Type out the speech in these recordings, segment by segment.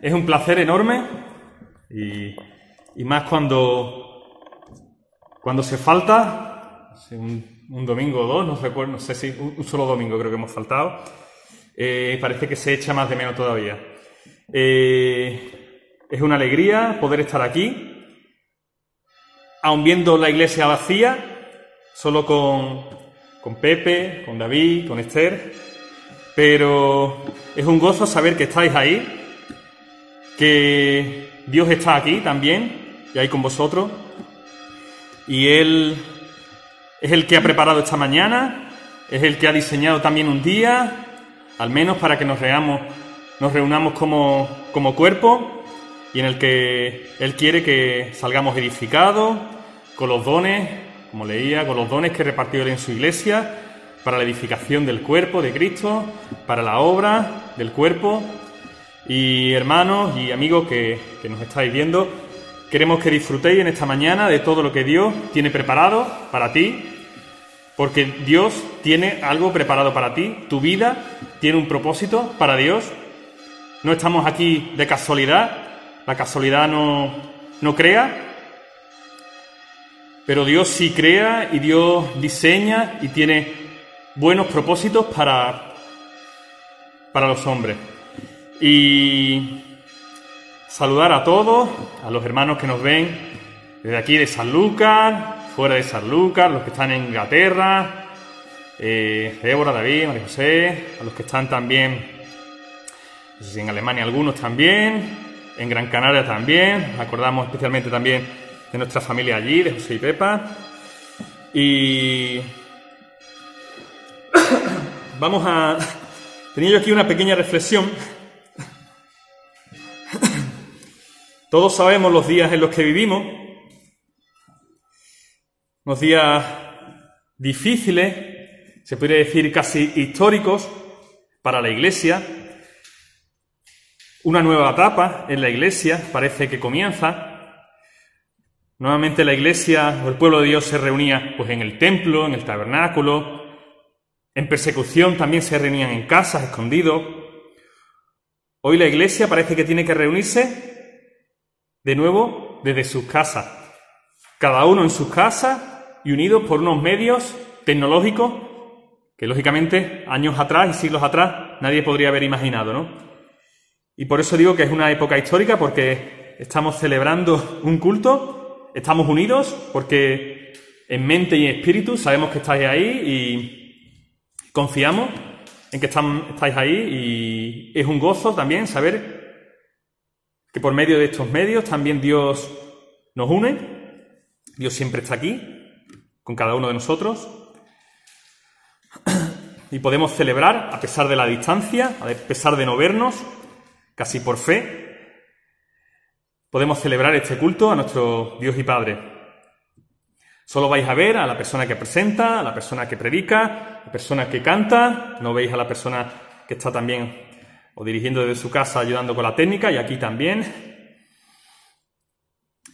Es un placer enorme y, más cuando, cuando se falta, un, un domingo o dos, no recuerdo, no sé si un, un solo domingo creo que hemos faltado, eh, parece que se echa más de menos todavía. Eh, es una alegría poder estar aquí, aun viendo la iglesia vacía, solo con, con Pepe, con David, con Esther, pero es un gozo saber que estáis ahí, que Dios está aquí también y ahí con vosotros, y Él es el que ha preparado esta mañana, es el que ha diseñado también un día, al menos para que nos, reamos, nos reunamos como, como cuerpo y en el que Él quiere que salgamos edificados con los dones, como leía, con los dones que repartió Él en su iglesia, para la edificación del cuerpo de Cristo, para la obra del cuerpo. Y hermanos y amigos que, que nos estáis viendo, queremos que disfrutéis en esta mañana de todo lo que Dios tiene preparado para ti, porque Dios tiene algo preparado para ti, tu vida tiene un propósito para Dios. No estamos aquí de casualidad, la casualidad no, no crea, pero Dios sí crea y Dios diseña y tiene buenos propósitos para, para los hombres. Y saludar a todos, a los hermanos que nos ven desde aquí de San Lucas, fuera de San Lucas, los que están en Inglaterra, eh, Débora, David, María José, a los que están también, en Alemania algunos también, en Gran Canaria también, acordamos especialmente también de nuestra familia allí, de José y Pepa. Y vamos a... Tenía yo aquí una pequeña reflexión. Todos sabemos los días en los que vivimos, unos días difíciles, se podría decir casi históricos para la Iglesia. Una nueva etapa en la Iglesia parece que comienza. Nuevamente la Iglesia o el pueblo de Dios se reunía pues en el templo, en el tabernáculo, en persecución también se reunían en casas, escondidos. Hoy la Iglesia parece que tiene que reunirse de nuevo desde sus casas, cada uno en sus casas y unidos por unos medios tecnológicos que lógicamente años atrás y siglos atrás nadie podría haber imaginado, ¿no? Y por eso digo que es una época histórica porque estamos celebrando un culto, estamos unidos porque en mente y en espíritu sabemos que estáis ahí y confiamos en que estáis ahí y es un gozo también saber que por medio de estos medios también Dios nos une, Dios siempre está aquí con cada uno de nosotros y podemos celebrar a pesar de la distancia, a pesar de no vernos, casi por fe, podemos celebrar este culto a nuestro Dios y Padre. Solo vais a ver a la persona que presenta, a la persona que predica, la persona que canta, no veis a la persona que está también o dirigiendo desde su casa ayudando con la técnica y aquí también.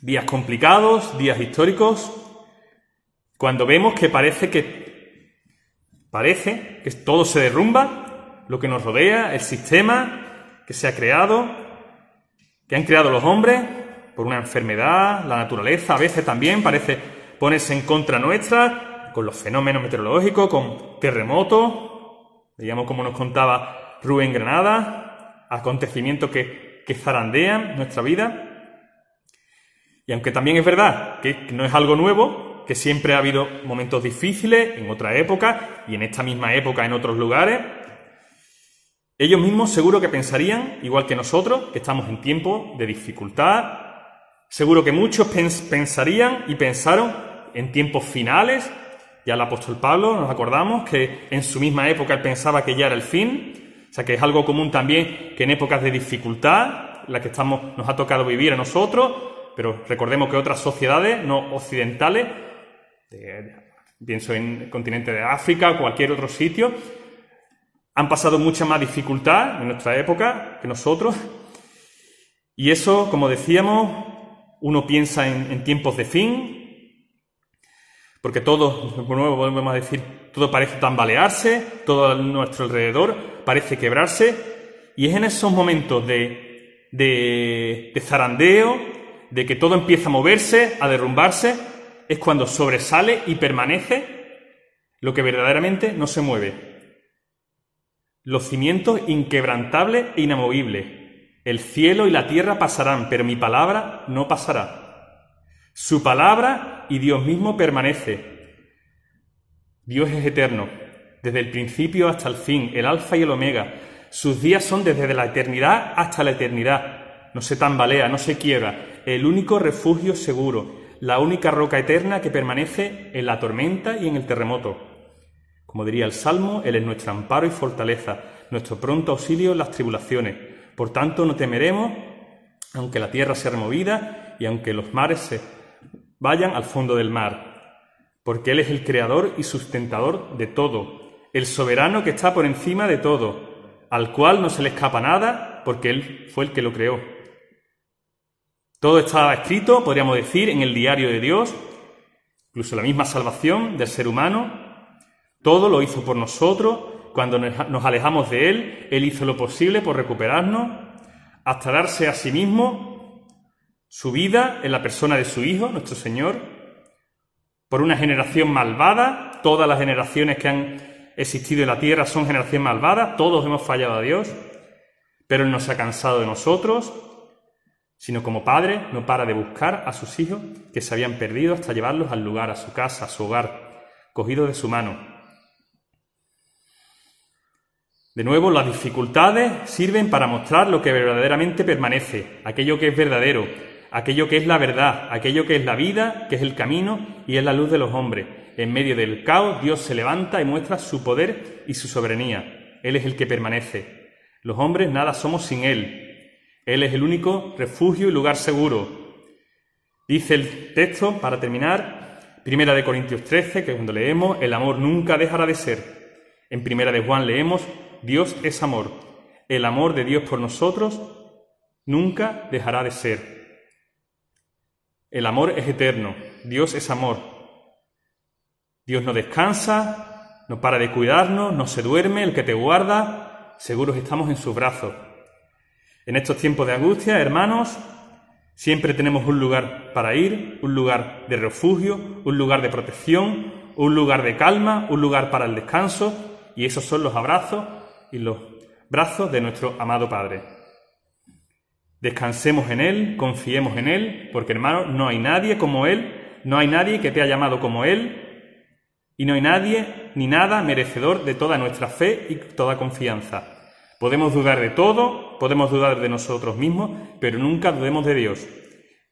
Días complicados, días históricos, cuando vemos que parece que parece que todo se derrumba, lo que nos rodea, el sistema que se ha creado, que han creado los hombres por una enfermedad, la naturaleza a veces también parece ponerse en contra nuestra, con los fenómenos meteorológicos, con terremotos, digamos como nos contaba Rubén Granada, acontecimientos que, que zarandean nuestra vida. Y aunque también es verdad que no es algo nuevo, que siempre ha habido momentos difíciles en otra época y en esta misma época en otros lugares, ellos mismos seguro que pensarían, igual que nosotros, que estamos en tiempo de dificultad. Seguro que muchos pens pensarían y pensaron en tiempos finales. Ya el apóstol Pablo, nos acordamos que en su misma época él pensaba que ya era el fin. O sea que es algo común también que en épocas de dificultad, la que estamos, nos ha tocado vivir a nosotros, pero recordemos que otras sociedades no occidentales, de, pienso en el continente de África, cualquier otro sitio, han pasado mucha más dificultad en nuestra época que nosotros. Y eso, como decíamos, uno piensa en, en tiempos de fin, porque todo, de nuevo volvemos a decir, todo parece tambalearse, todo a nuestro alrededor parece quebrarse, Y es en esos momentos de, de, de zarandeo, de que todo empieza a moverse, a derrumbarse, es cuando sobresale y permanece lo que verdaderamente no se mueve. Los cimientos inquebrantables e inamovibles. El cielo y la tierra pasarán, pero mi palabra no pasará. Su palabra y Dios mismo permanece. Dios es eterno, desde el principio hasta el fin, el alfa y el omega. Sus días son desde la eternidad hasta la eternidad. No se tambalea, no se quiebra. El único refugio seguro, la única roca eterna que permanece en la tormenta y en el terremoto. Como diría el Salmo, Él es nuestro amparo y fortaleza, nuestro pronto auxilio en las tribulaciones. Por tanto, no temeremos, aunque la tierra sea removida y aunque los mares se vayan al fondo del mar, porque Él es el creador y sustentador de todo, el soberano que está por encima de todo, al cual no se le escapa nada, porque Él fue el que lo creó. Todo estaba escrito, podríamos decir, en el diario de Dios, incluso la misma salvación del ser humano. Todo lo hizo por nosotros. Cuando nos alejamos de Él, Él hizo lo posible por recuperarnos, hasta darse a sí mismo su vida en la persona de su Hijo, nuestro Señor, por una generación malvada. Todas las generaciones que han existido en la tierra son generaciones malvadas, todos hemos fallado a Dios, pero Él no se ha cansado de nosotros, sino como padre no para de buscar a sus hijos que se habían perdido hasta llevarlos al lugar, a su casa, a su hogar, cogidos de su mano. De nuevo, las dificultades sirven para mostrar lo que verdaderamente permanece, aquello que es verdadero, aquello que es la verdad, aquello que es la vida, que es el camino y es la luz de los hombres. En medio del caos, Dios se levanta y muestra su poder y su soberanía. Él es el que permanece. Los hombres nada somos sin Él, él es el único refugio y lugar seguro. Dice el texto, para terminar, Primera de Corintios 13, que cuando leemos, el amor nunca dejará de ser. En Primera de Juan leemos, Dios es amor. El amor de Dios por nosotros nunca dejará de ser. El amor es eterno, Dios es amor. Dios no descansa, no para de cuidarnos, no se duerme, el que te guarda, seguros estamos en sus brazos. En estos tiempos de angustia, hermanos, siempre tenemos un lugar para ir, un lugar de refugio, un lugar de protección, un lugar de calma, un lugar para el descanso, y esos son los abrazos y los brazos de nuestro amado Padre. Descansemos en Él, confiemos en Él, porque hermanos, no hay nadie como Él, no hay nadie que te haya llamado como Él, y no hay nadie ni nada merecedor de toda nuestra fe y toda confianza. Podemos dudar de todo, podemos dudar de nosotros mismos, pero nunca dudemos de Dios.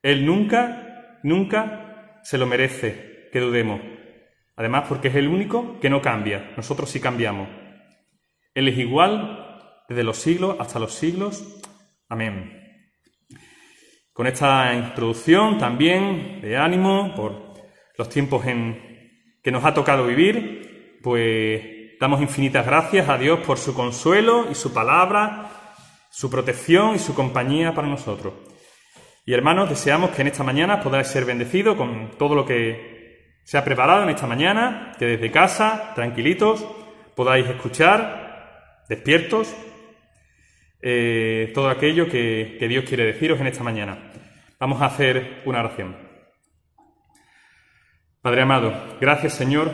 Él nunca, nunca se lo merece que dudemos. Además, porque es el único que no cambia. Nosotros sí cambiamos. Él es igual desde los siglos hasta los siglos. Amén. Con esta introducción también de ánimo por los tiempos en que nos ha tocado vivir, pues Damos infinitas gracias a Dios por su consuelo y su palabra, su protección y su compañía para nosotros. Y hermanos, deseamos que en esta mañana podáis ser bendecidos con todo lo que se ha preparado en esta mañana, que desde casa, tranquilitos, podáis escuchar, despiertos, eh, todo aquello que, que Dios quiere deciros en esta mañana. Vamos a hacer una oración. Padre amado, gracias Señor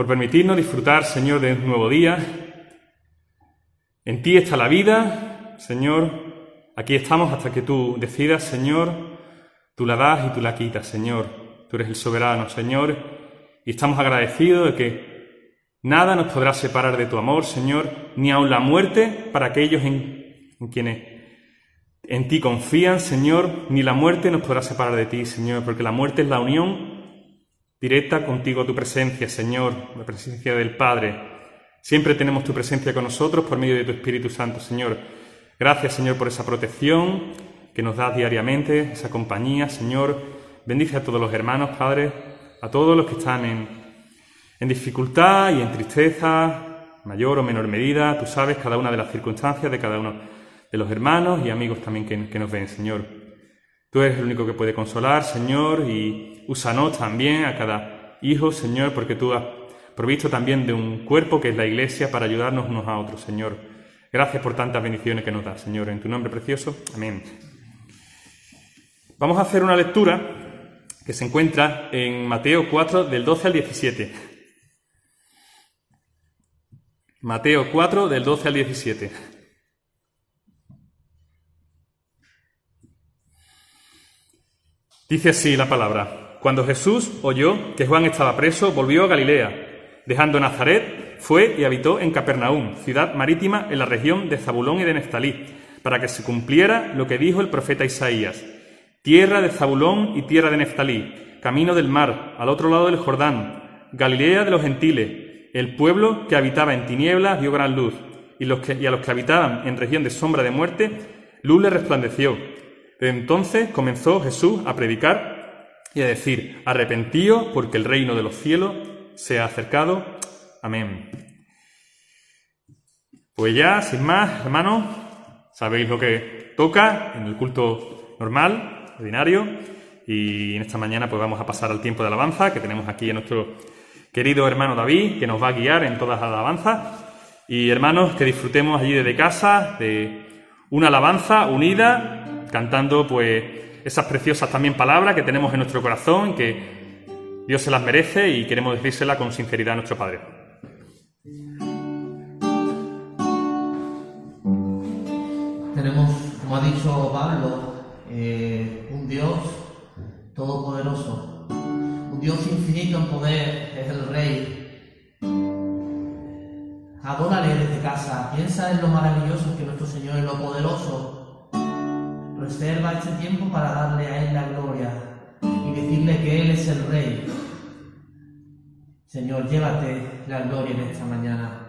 por permitirnos disfrutar, Señor, de un nuevo día. En ti está la vida, Señor. Aquí estamos hasta que tú decidas, Señor. Tú la das y tú la quitas, Señor. Tú eres el soberano, Señor. Y estamos agradecidos de que nada nos podrá separar de tu amor, Señor, ni aun la muerte para aquellos en, en quienes en ti confían, Señor, ni la muerte nos podrá separar de ti, Señor, porque la muerte es la unión directa contigo tu presencia, Señor, la presencia del Padre. Siempre tenemos tu presencia con nosotros por medio de tu Espíritu Santo, Señor. Gracias, Señor, por esa protección que nos das diariamente, esa compañía, Señor. Bendice a todos los hermanos, Padre, a todos los que están en, en dificultad y en tristeza, mayor o menor medida. Tú sabes cada una de las circunstancias de cada uno de los hermanos y amigos también que, nos ven, Señor. Tú eres el único que puede consolar, Señor, y úsanos también a cada hijo, Señor, porque tú has provisto también de un cuerpo que es la Iglesia para ayudarnos unos a otros, Señor. Gracias por tantas bendiciones que nos das, Señor, en tu nombre precioso. Amén. Vamos a hacer una lectura que se encuentra en Mateo 4, del 12 al 17. Mateo 4, del 12 al 17. Dice así la palabra. Cuando Jesús oyó que Juan estaba preso, volvió a Galilea. Dejando Nazaret, fue y habitó en Capernaum, ciudad marítima en la región de Zabulón y de Neftalí, para que se cumpliera lo que dijo el profeta Isaías. Tierra de Zabulón y tierra de Neftalí, camino del mar, al otro lado del Jordán, Galilea de los gentiles, el pueblo que habitaba en tinieblas vio gran luz, y, a los que habitaban en región de sombra de muerte, luz le resplandeció. Entonces comenzó Jesús a predicar y a decir, arrepentíos porque el reino de los cielos se ha acercado. Amén. Pues ya, sin más, hermanos, sabéis lo que toca en el culto normal, ordinario, y en esta mañana pues vamos a pasar al tiempo de alabanza, que tenemos aquí a nuestro querido hermano David, que nos va a guiar en todas las alabanzas. Y hermanos, que disfrutemos allí desde casa de una alabanza unida cantando pues esas preciosas también palabras que tenemos en nuestro corazón, que Dios se las merece y queremos decírsela con sinceridad a nuestro Padre. Tenemos, como ha dicho Pablo, eh, un Dios todopoderoso, Dios infinito en poder, es el Rey. Adórale desde casa, piensa en lo maravilloso que nuestro Señor es, lo poderoso Reserva este tiempo para darle a Él la gloria y decirle que Él es el Rey. Señor, llévate la gloria en esta mañana.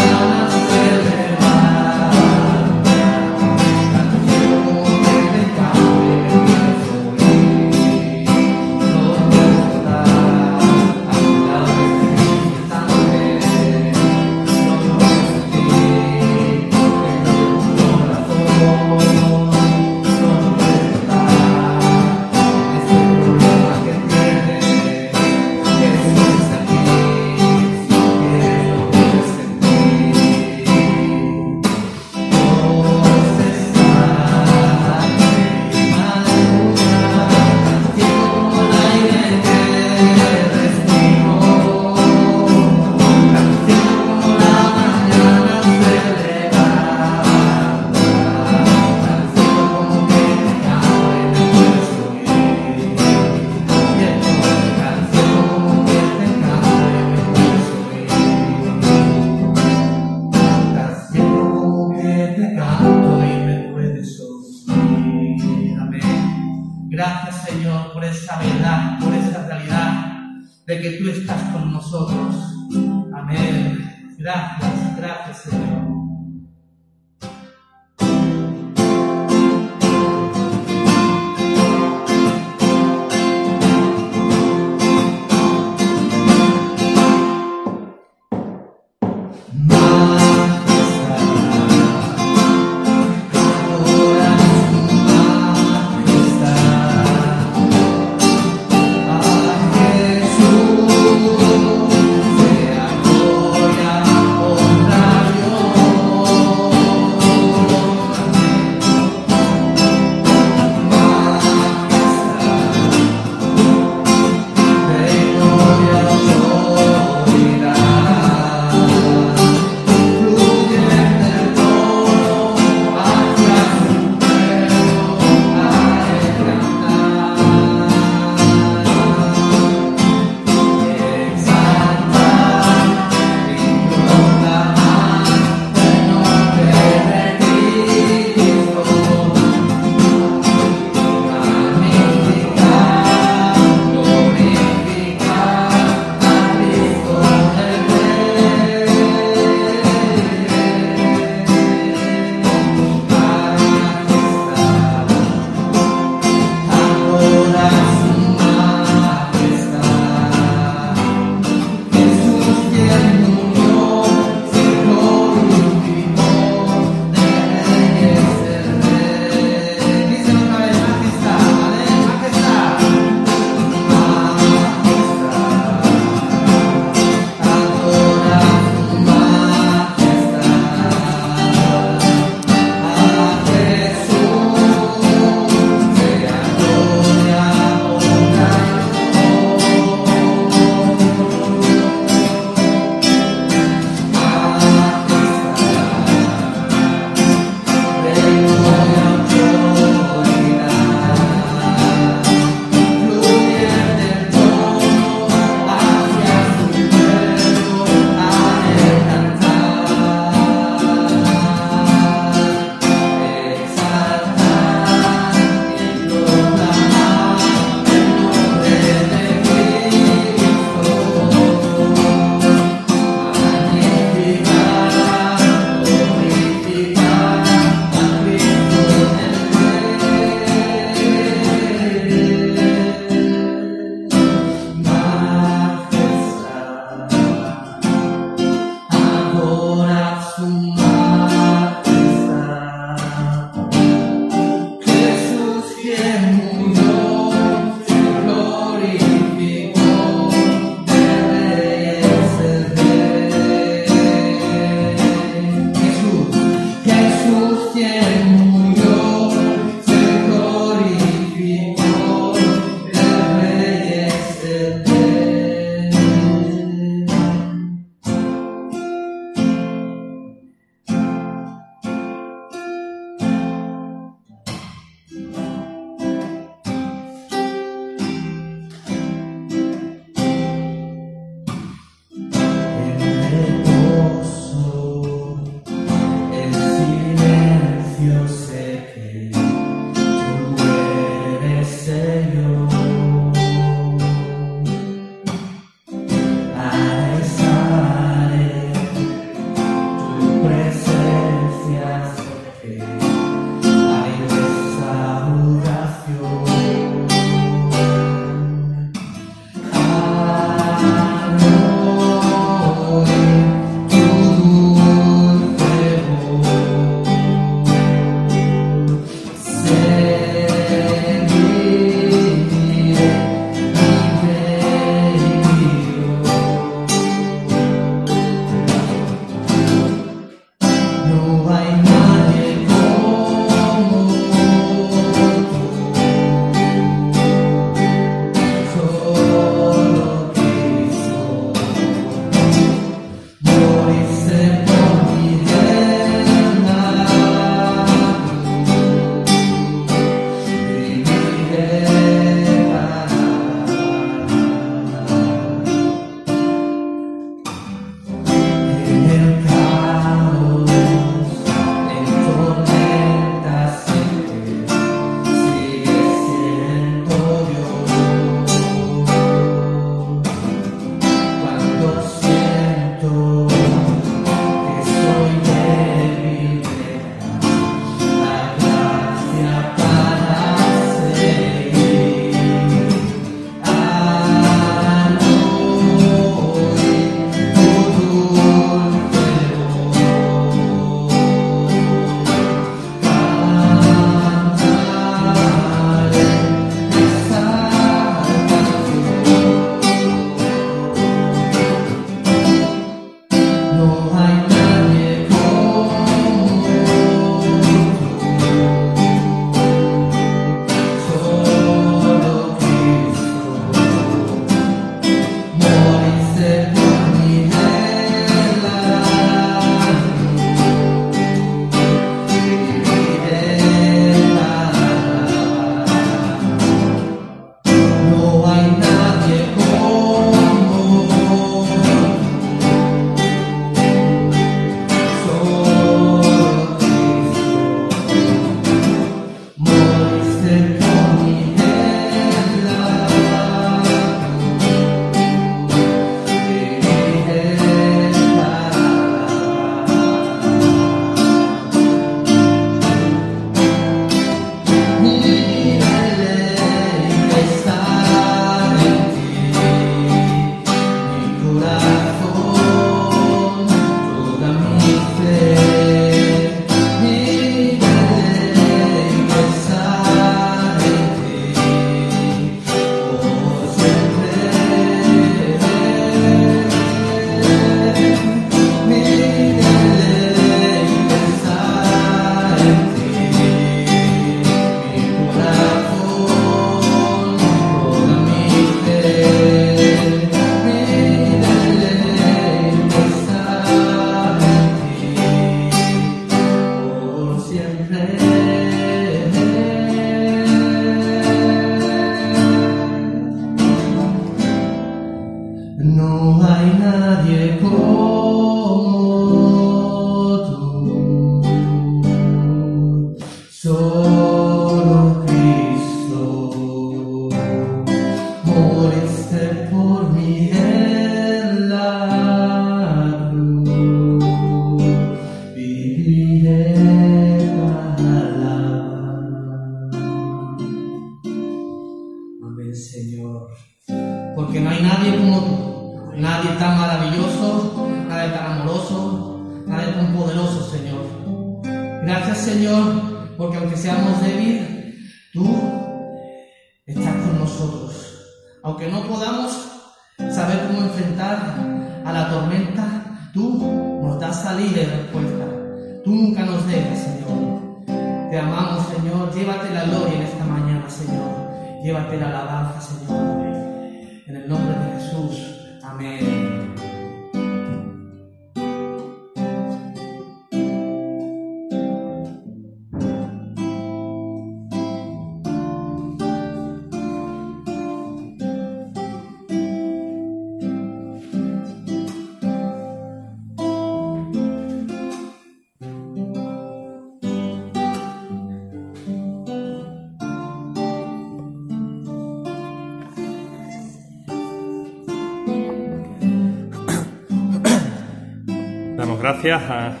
Gracias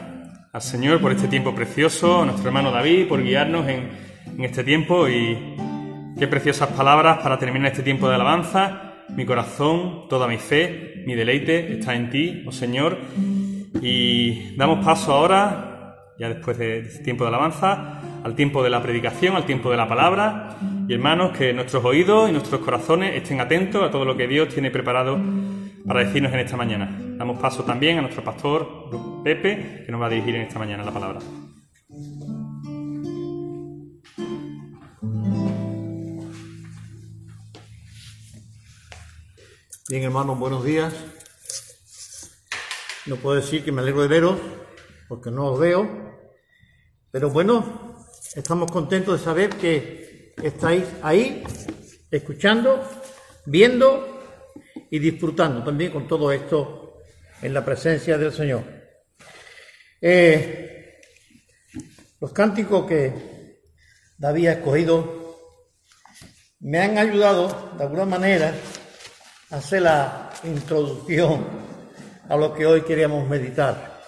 al Señor por este tiempo precioso, a nuestro hermano David por guiarnos en, en este tiempo y qué preciosas palabras para terminar este tiempo de alabanza. Mi corazón, toda mi fe, mi deleite está en ti, oh Señor. Y damos paso ahora, ya después de este tiempo de alabanza, al tiempo de la predicación, al tiempo de la palabra. Y hermanos, que nuestros oídos y nuestros corazones estén atentos a todo lo que Dios tiene preparado para decirnos en esta mañana. Damos paso también a nuestro pastor Pepe, que nos va a dirigir en esta mañana la palabra. Bien, hermanos, buenos días. No puedo decir que me alegro de veros, porque no os veo, pero bueno, estamos contentos de saber que estáis ahí, escuchando, viendo y disfrutando también con todo esto en la presencia del Señor. Eh, los cánticos que David ha escogido me han ayudado de alguna manera a hacer la introducción a lo que hoy queríamos meditar.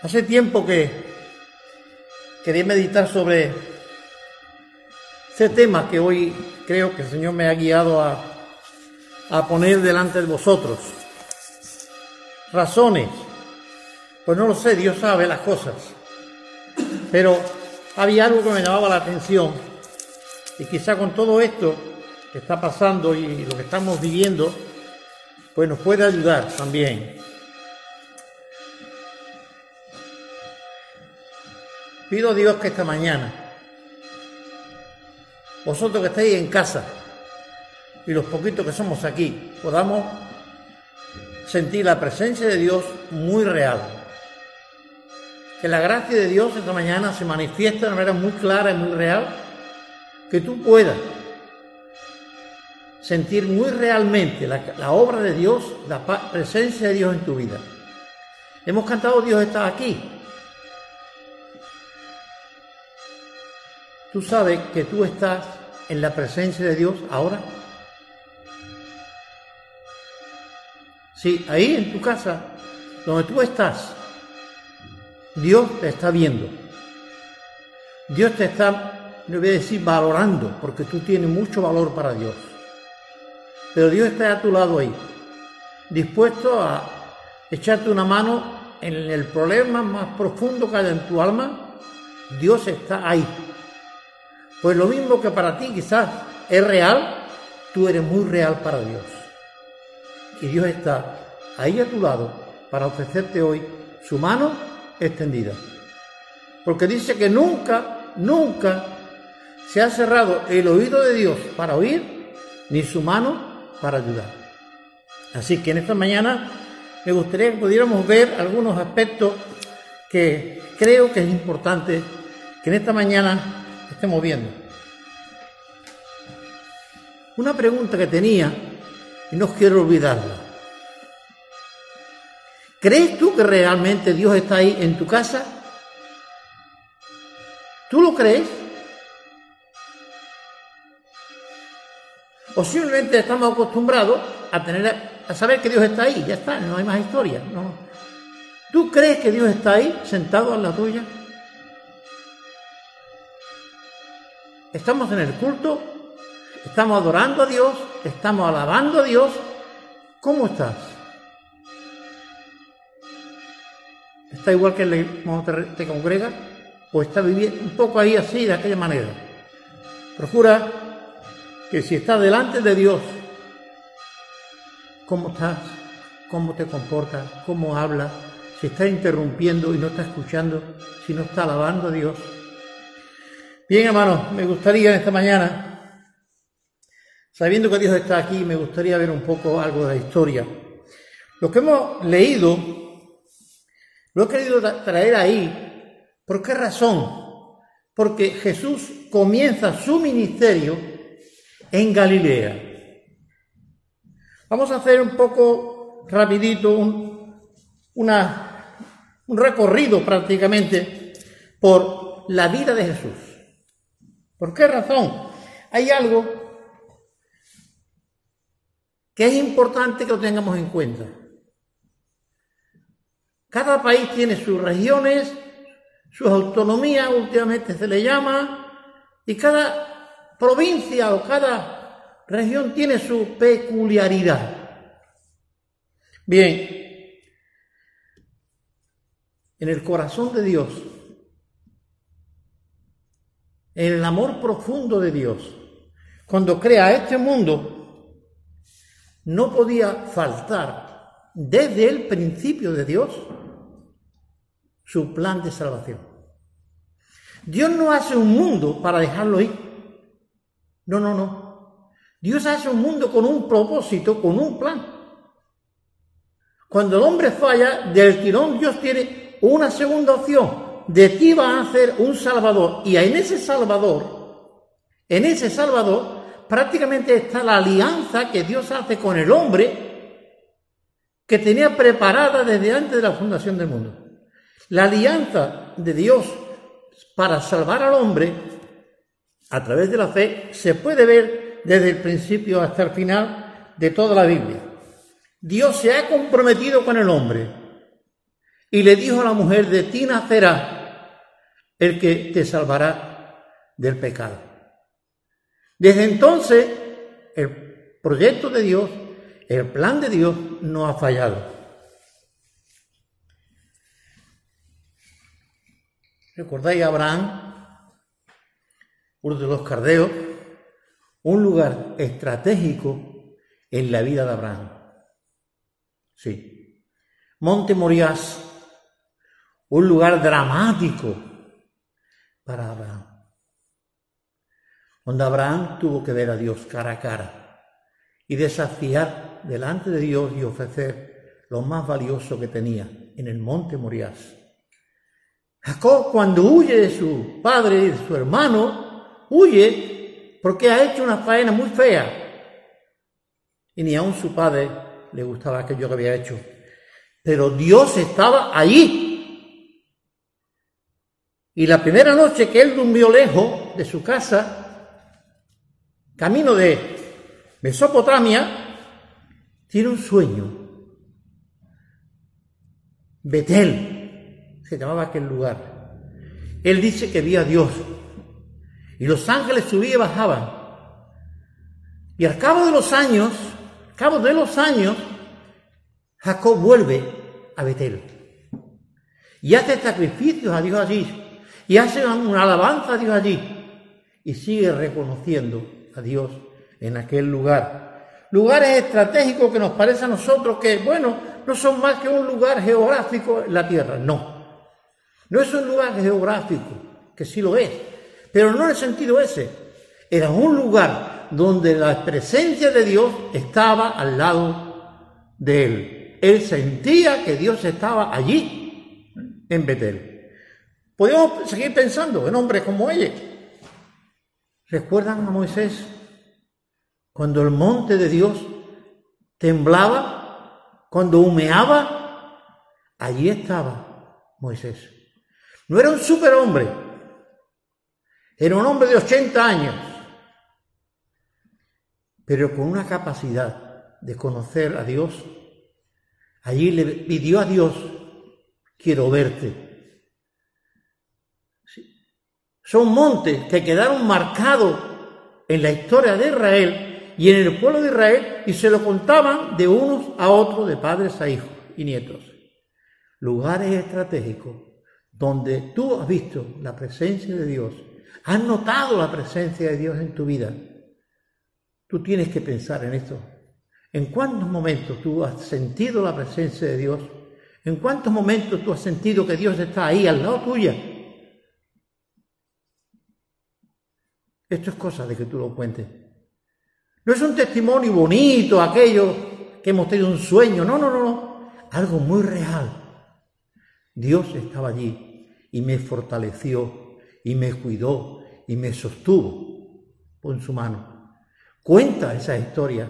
Hace tiempo que quería meditar sobre este tema que hoy creo que el Señor me ha guiado a, a poner delante de vosotros. Razones. Pues no lo sé, Dios sabe las cosas. Pero había algo que me llamaba la atención. Y quizá con todo esto que está pasando y lo que estamos viviendo, pues nos puede ayudar también. Pido a Dios que esta mañana vosotros que estáis en casa y los poquitos que somos aquí, podamos sentir la presencia de Dios muy real. Que la gracia de Dios esta mañana se manifiesta de una manera muy clara y muy real, que tú puedas sentir muy realmente la, obra de Dios, la presencia de Dios en tu vida. Hemos cantado Dios está aquí, ¿Tú sabes que tú estás en la presencia de Dios ahora? Sí, ahí en tu casa, donde tú estás, Dios te está viendo. Dios te está, no voy a decir valorando, porque tú tienes mucho valor para Dios. Pero Dios está a tu lado ahí, dispuesto a echarte una mano en el problema más profundo que hay en tu alma. Dios está ahí pues lo mismo que para ti quizás es real, tú eres muy real para Dios. Y Dios está ahí a tu lado para ofrecerte hoy su mano extendida. Porque dice que nunca, nunca se ha cerrado el oído de Dios para oír, ni su mano para ayudar. Así que en esta mañana me gustaría que pudiéramos ver algunos aspectos que creo que es importante que en esta mañana estemos viendo. Una pregunta que tenía y no quiero olvidarla. ¿Crees tú que realmente Dios está ahí en tu casa? ¿Tú lo crees? O simplemente estamos acostumbrados a tener a saber que Dios está ahí, ya está, no hay más historia. No. ¿Tú crees que Dios está ahí sentado en la tuya? Estamos en el culto, estamos adorando a Dios, estamos alabando a Dios. ¿Cómo estás? ¿Está igual que cuando te, congrega? ¿O está viviendo un poco ahí así, de aquella manera? Procura que si estás delante de Dios, ¿cómo estás? ¿Cómo te comportas? ¿Cómo hablas? Si estás interrumpiendo y no estás escuchando, si no está alabando a Dios. Bien, hermanos, me gustaría esta mañana, sabiendo que Dios está aquí, me gustaría ver un poco algo de la historia. Lo que hemos leído, lo he querido traer ahí. ¿Por qué razón? Porque Jesús comienza su ministerio en Galilea. Vamos a hacer un poco rapidito un recorrido prácticamente por la vida de Jesús. ¿Por qué razón? Hay algo que es importante que lo tengamos en cuenta. Cada país tiene sus regiones, sus autonomías, últimamente se le llama, y cada provincia o cada región tiene su peculiaridad. Bien, en el corazón de Dios, el amor profundo de Dios, cuando crea este mundo, no podía faltar desde el principio de Dios su plan de salvación. Dios no hace un mundo para dejarlo ir. No, no, no. Dios hace un mundo con un propósito, con un plan. Cuando el hombre falla, del tirón Dios tiene una segunda opción. De ti va a hacer un Salvador. Y en ese Salvador, en ese Salvador, prácticamente está la alianza que Dios hace con el hombre que tenía preparada desde antes de la fundación del mundo. La alianza de Dios para salvar al hombre a través de la fe se puede ver desde el principio hasta el final de toda la Biblia. Dios se ha comprometido con el hombre y le dijo a la mujer, de ti nacerá el que te salvará del pecado. Desde entonces, el proyecto de Dios, el plan de Dios no ha fallado. ¿Recordáis a Abraham, uno de los cardeos? Un lugar estratégico en la vida de Abraham. Sí. Monte Moriás, un lugar dramático para Abraham. Abraham tuvo que ver a Dios cara a cara y desafiar delante de Dios y ofrecer lo más valioso que tenía en el monte Moriás Jacob cuando huye de su padre y de su hermano, huye porque ha hecho una faena muy fea. Y ni aun su padre le gustaba aquello que había hecho. Pero Dios estaba allí. Y la primera noche que él durmió lejos de su casa, camino de Mesopotamia, tiene un sueño. Betel, se llamaba aquel lugar. Él dice que vio a Dios. Y los ángeles subían y bajaban. Y al cabo de los años, al cabo de los años, Jacob vuelve a Betel. Y hace sacrificios a Dios allí. Y hace una alabanza a Dios allí. Y sigue reconociendo a Dios en aquel lugar. Lugares estratégicos que nos parece a nosotros que, bueno, no son más que un lugar geográfico en la tierra. No. No es un lugar geográfico, que sí lo es, pero no en el sentido ese. Era un lugar donde la presencia de Dios estaba al lado de él. Él sentía que Dios estaba allí, en Betel. Podemos seguir pensando en hombres como ellos. ¿Recuerdan a Moisés? Cuando el monte de Dios temblaba, cuando humeaba, allí estaba Moisés. No era un superhombre, era un hombre de 80 años, pero con una capacidad de conocer a Dios. Allí le pidió a Dios, quiero verte. Son montes que quedaron marcados en la historia de Israel y en el pueblo de Israel y se lo contaban de unos a otros, de padres a hijos y nietos. lugares estratégicos donde tú has visto la presencia de Dios, has notado la presencia de Dios en tu vida, tú tienes que pensar en esto. ¿En cuántos momentos tú has sentido la presencia de Dios? ¿En cuántos momentos tú has sentido que Dios está ahí al lado tuya? Esto es cosa de que tú lo cuentes. No es un testimonio bonito, aquello que hemos tenido un sueño. No, no, no, no. Algo muy real. Dios estaba allí y me fortaleció y me cuidó y me sostuvo con su mano. Cuenta esas historias.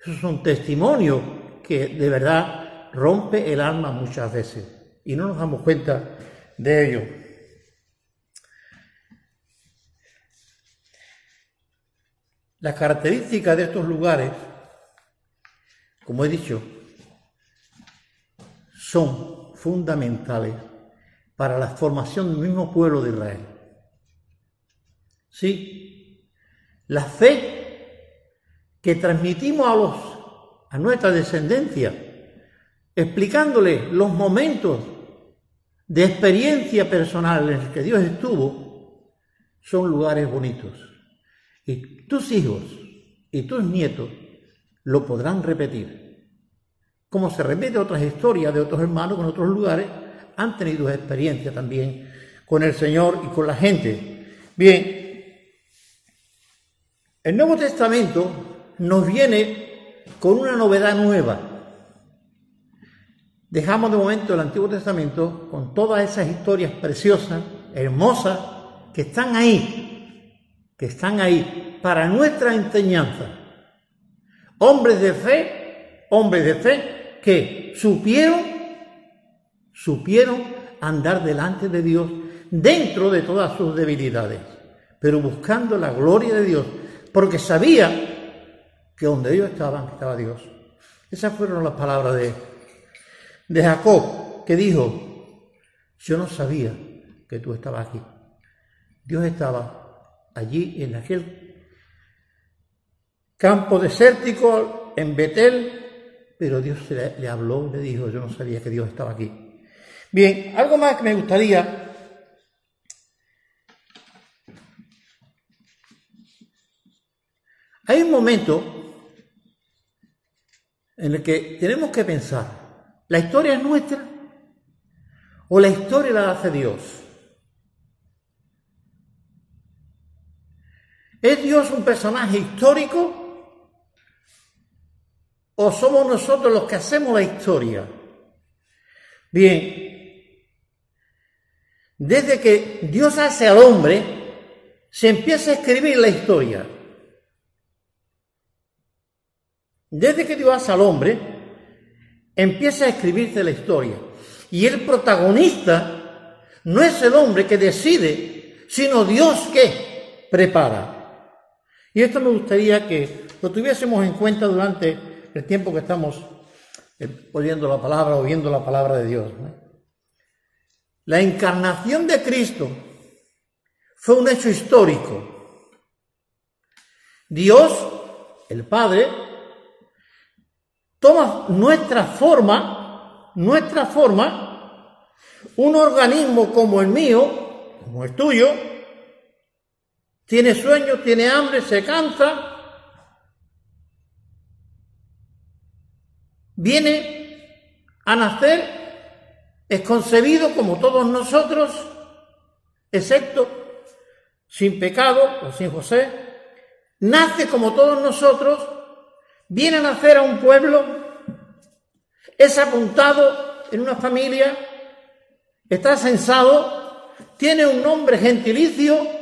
Esos son testimonios que de verdad rompe el alma muchas veces y no nos damos cuenta de ello. Las características de estos lugares, como he dicho, son fundamentales para la formación del mismo pueblo de Israel. Sí, la fe que transmitimos a los a nuestra descendencia, explicándole los momentos de experiencia personal en los que Dios estuvo, son lugares bonitos. Y tus hijos y tus nietos lo podrán repetir. Como se repite otras historias de otros hermanos en otros lugares, han tenido experiencia también con el Señor y con la gente. Bien, el Nuevo Testamento nos viene con una novedad nueva. Dejamos de momento el Antiguo Testamento con todas esas historias preciosas, hermosas, que están ahí, que están ahí para nuestra enseñanza. Hombres de fe, hombres de fe que supieron, supieron andar delante de Dios dentro de todas sus debilidades, pero buscando la gloria de Dios, porque sabía que donde ellos estaban estaba Dios. Esas fueron las palabras de, de Jacob, que dijo, yo no sabía que tú estabas aquí. Dios estaba allí en aquel campo desértico en Betel, pero Dios le, habló le dijo, yo no sabía que Dios estaba aquí. Bien, algo más que me gustaría Hay un momento en el que tenemos que pensar, ¿la historia es nuestra o la historia la hace Dios? ¿Es Dios un personaje histórico? ¿O somos nosotros los que hacemos la historia? Bien, desde que Dios hace al hombre, se empieza a escribir la historia. Desde que Dios hace al hombre, empieza a escribirse la historia. Y el protagonista no es el hombre que decide, sino Dios que prepara. Y esto me gustaría que lo tuviésemos en cuenta durante el tiempo que estamos eh, oyendo la palabra o viendo la palabra de Dios. La encarnación de Cristo fue un hecho histórico. Dios, el Padre, toma nuestra forma, nuestra forma, un organismo como el mío, como el tuyo, tiene sueño, tiene hambre, se cansa, viene a nacer, es concebido como todos nosotros, excepto sin pecado o sin José, nace como todos nosotros, viene a nacer a un pueblo, es apuntado en una familia, está censado, tiene un nombre gentilicio,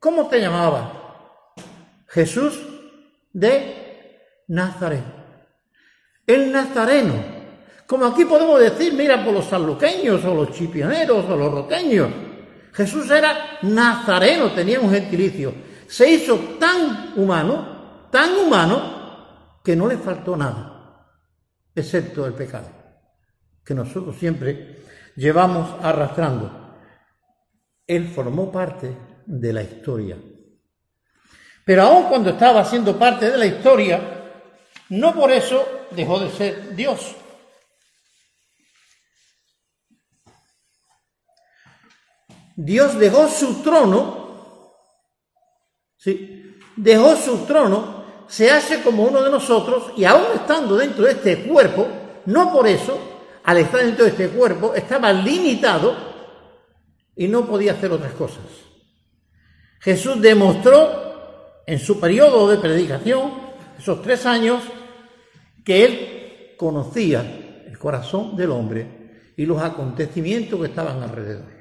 ¿Cómo te llamaba? Jesús de Nazaret. El nazareno. Como aquí podemos decir, mira, por los sanluqueños o los chipioneros o los roteños. Jesús era nazareno, tenía un gentilicio. Se hizo tan humano, tan humano, que no le faltó nada, excepto el pecado, que nosotros siempre llevamos arrastrando. Él formó parte de la historia. Pero aun cuando estaba siendo parte de la historia, no por eso dejó de ser Dios. Dios dejó su trono, ¿sí? dejó su trono, se hace como uno de nosotros y aún estando dentro de este cuerpo, no por eso, al estar dentro de este cuerpo, estaba limitado y no podía hacer otras cosas. Jesús demostró en su periodo de predicación, esos tres años, que él conocía el corazón del hombre y los acontecimientos que estaban alrededor.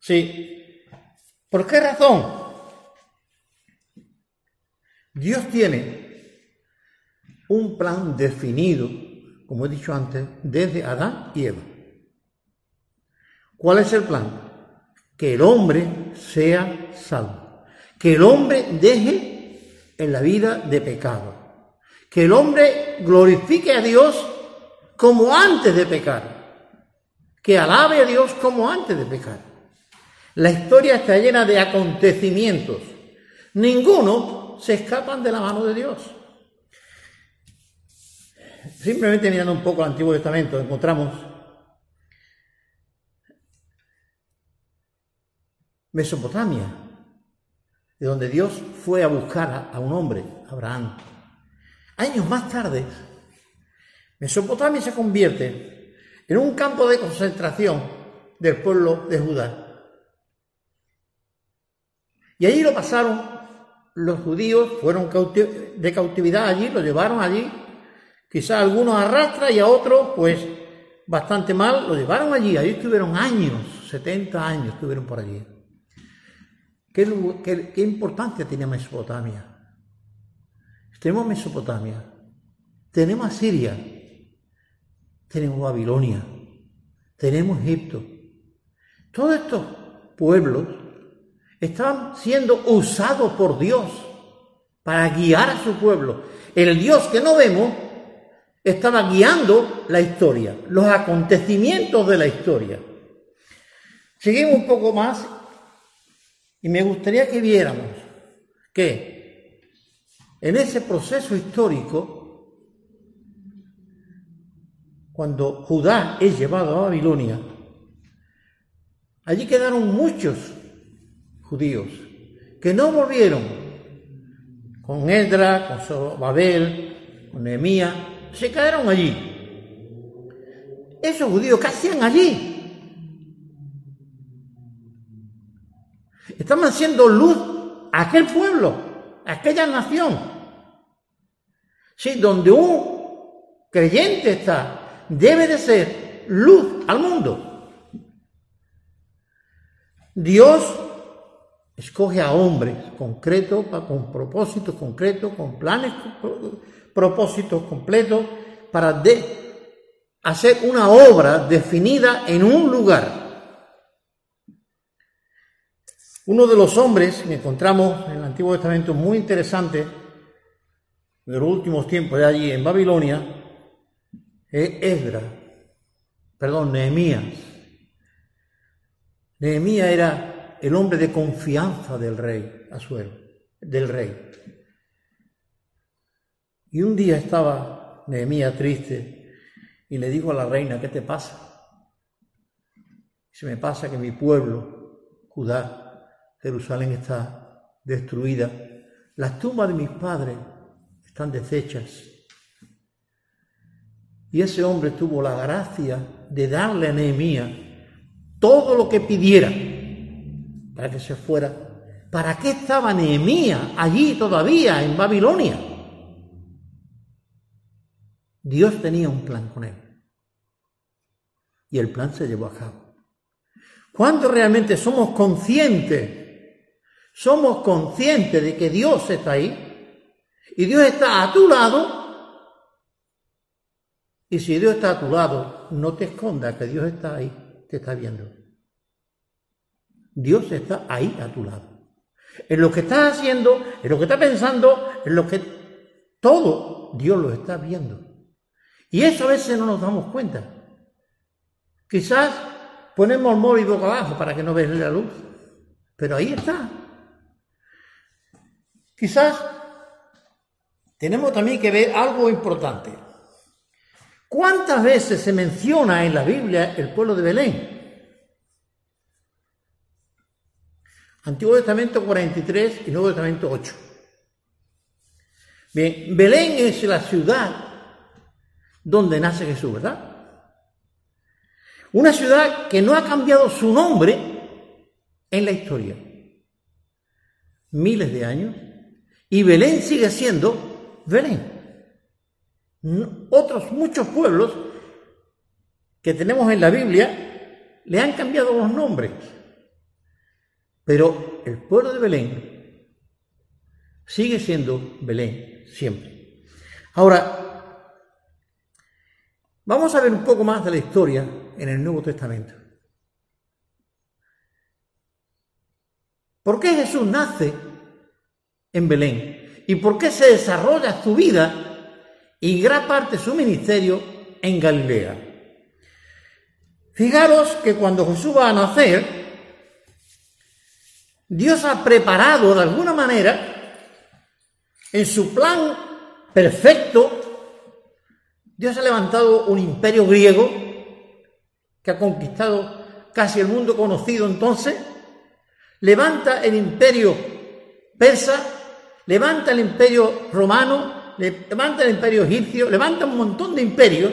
Sí. ¿Por qué razón? Dios tiene un plan definido, como he dicho antes, desde Adán y Eva. ¿Cuál es el plan? Que el hombre sea salvo. Que el hombre deje en la vida de pecado. Que el hombre glorifique a Dios como antes de pecar. Que alabe a Dios como antes de pecar. La historia está llena de acontecimientos. Ninguno se escapan de la mano de Dios. Simplemente mirando un poco el Antiguo Testamento, encontramos Mesopotamia, de donde Dios fue a buscar a un hombre, Abraham. Años más tarde, Mesopotamia se convierte en un campo de concentración del pueblo de Judá. Y allí lo pasaron los judíos, fueron de cautividad allí, lo llevaron allí. Quizás algunos arrastra y a otros, pues bastante mal, lo llevaron allí. Allí estuvieron años, 70 años estuvieron por allí. ¿Qué, importancia tenía Mesopotamia? Tenemos Mesopotamia, tenemos Siria, tenemos Babilonia, tenemos Egipto. Todos estos pueblos Estaban siendo usados por Dios para guiar a su pueblo. El Dios que no vemos estaba guiando la historia, los acontecimientos de la historia. Seguimos un poco más y me gustaría que viéramos que en ese proceso histórico, cuando Judá es llevado a Babilonia, allí quedaron muchos judíos, que no volvieron con Edra, con Babel, con Nehemías, se quedaron allí. Esos judíos, ¿qué hacían allí? Estaban haciendo luz a aquel pueblo, a aquella nación. Sí, donde un creyente está, debe de ser luz al mundo. Dios escoge a hombres concretos, con propósitos concretos, con planes, propósitos completos, para hacer una obra definida en un lugar. Uno de los hombres que encontramos en el Antiguo Testamento muy interesante de los últimos tiempos de allí en Babilonia es Esdra, perdón, Nehemías. Nehemías era el hombre de confianza del rey, Asuero, del rey. Y un día estaba Nehemías triste y le dijo a la reina, ¿qué te pasa? Se me pasa que mi pueblo, Judá, Jerusalén está destruida. Las tumbas de mis padres están deshechas. Y ese hombre tuvo la gracia de darle a Nehemías todo lo que pidiera para que se fuera. ¿Para qué estaba Nehemías allí todavía en Babilonia? Dios tenía un plan con él. Y el plan se llevó a cabo. ¿Cuándo realmente somos conscientes? Somos conscientes de que Dios está ahí y Dios está a tu lado. Y si Dios está a tu lado, no te escondas que Dios está ahí, te está viendo. Dios está ahí a tu lado. En lo que estás haciendo, en lo que estás pensando, en lo que todo Dios lo está viendo. Y eso a veces no nos damos cuenta. Quizás ponemos el móvil boca abajo para que no veas la luz, pero ahí está. Quizás tenemos también que ver algo importante. ¿Cuántas veces se menciona en la Biblia el pueblo de Belén? Antiguo Testamento 43 y Nuevo Testamento 8. Bien, Belén es la ciudad donde nace Jesús, ¿verdad? Una ciudad que no ha cambiado su nombre en la historia. Miles de años. Y Belén sigue siendo Belén. Otros muchos pueblos que tenemos en la Biblia le han cambiado los nombres. Pero el pueblo de Belén sigue siendo Belén siempre. Ahora, vamos a ver un poco más de la historia en el Nuevo Testamento. ¿Por qué Jesús nace en Belén? ¿Y por qué se desarrolla su vida y gran parte de su ministerio en Galilea? Fijaros que cuando Jesús va a nacer, Dios ha preparado de alguna manera, en su plan perfecto, Dios ha levantado un imperio griego que ha conquistado casi el mundo conocido entonces, levanta el imperio persa, levanta el imperio romano, levanta el imperio egipcio, levanta un montón de imperios,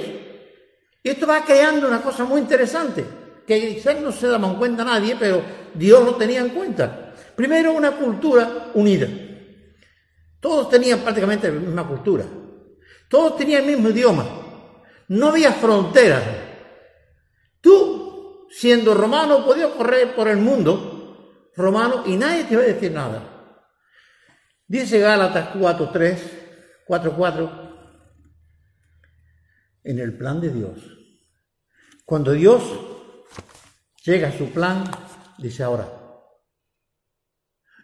y esto va creando una cosa muy interesante, que quizás no se daba en cuenta nadie, pero Dios lo tenía en cuenta. Primero, una cultura unida. Todos tenían prácticamente la misma cultura. Todos tenían el mismo idioma. No había fronteras. Tú, siendo romano, podías correr por el mundo romano y nadie te iba a decir nada. Dice Gálatas 4.3, 4.4, en el plan de Dios. Cuando Dios llega a su plan, dice ahora,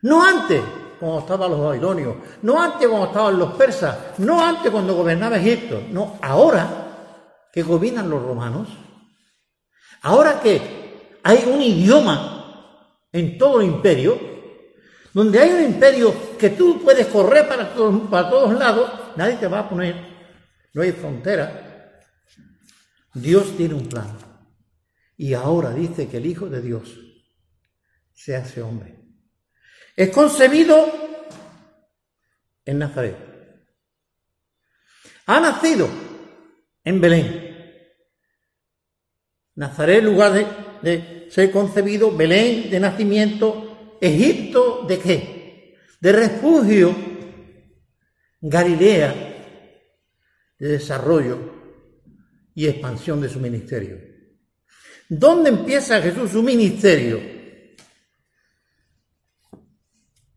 no antes, cuando estaban los babilonios, no antes cuando estaban los persas, no antes cuando gobernaba Egipto, no, ahora que gobiernan los romanos, Ahora que hay un idioma en todo el imperio, donde hay un imperio que tú puedes correr para todos, para todos lados, nadie te va a poner, no hay frontera. Dios tiene un plan. Y ahora dice que el Hijo de Dios se hace hombre. Es concebido en Nazaret. Ha nacido en Belén. Nazaret, lugar de, ser concebido, Belén de nacimiento, Egipto de qué? De refugio, Galilea de desarrollo y expansión de su ministerio. ¿Dónde empieza Jesús su ministerio?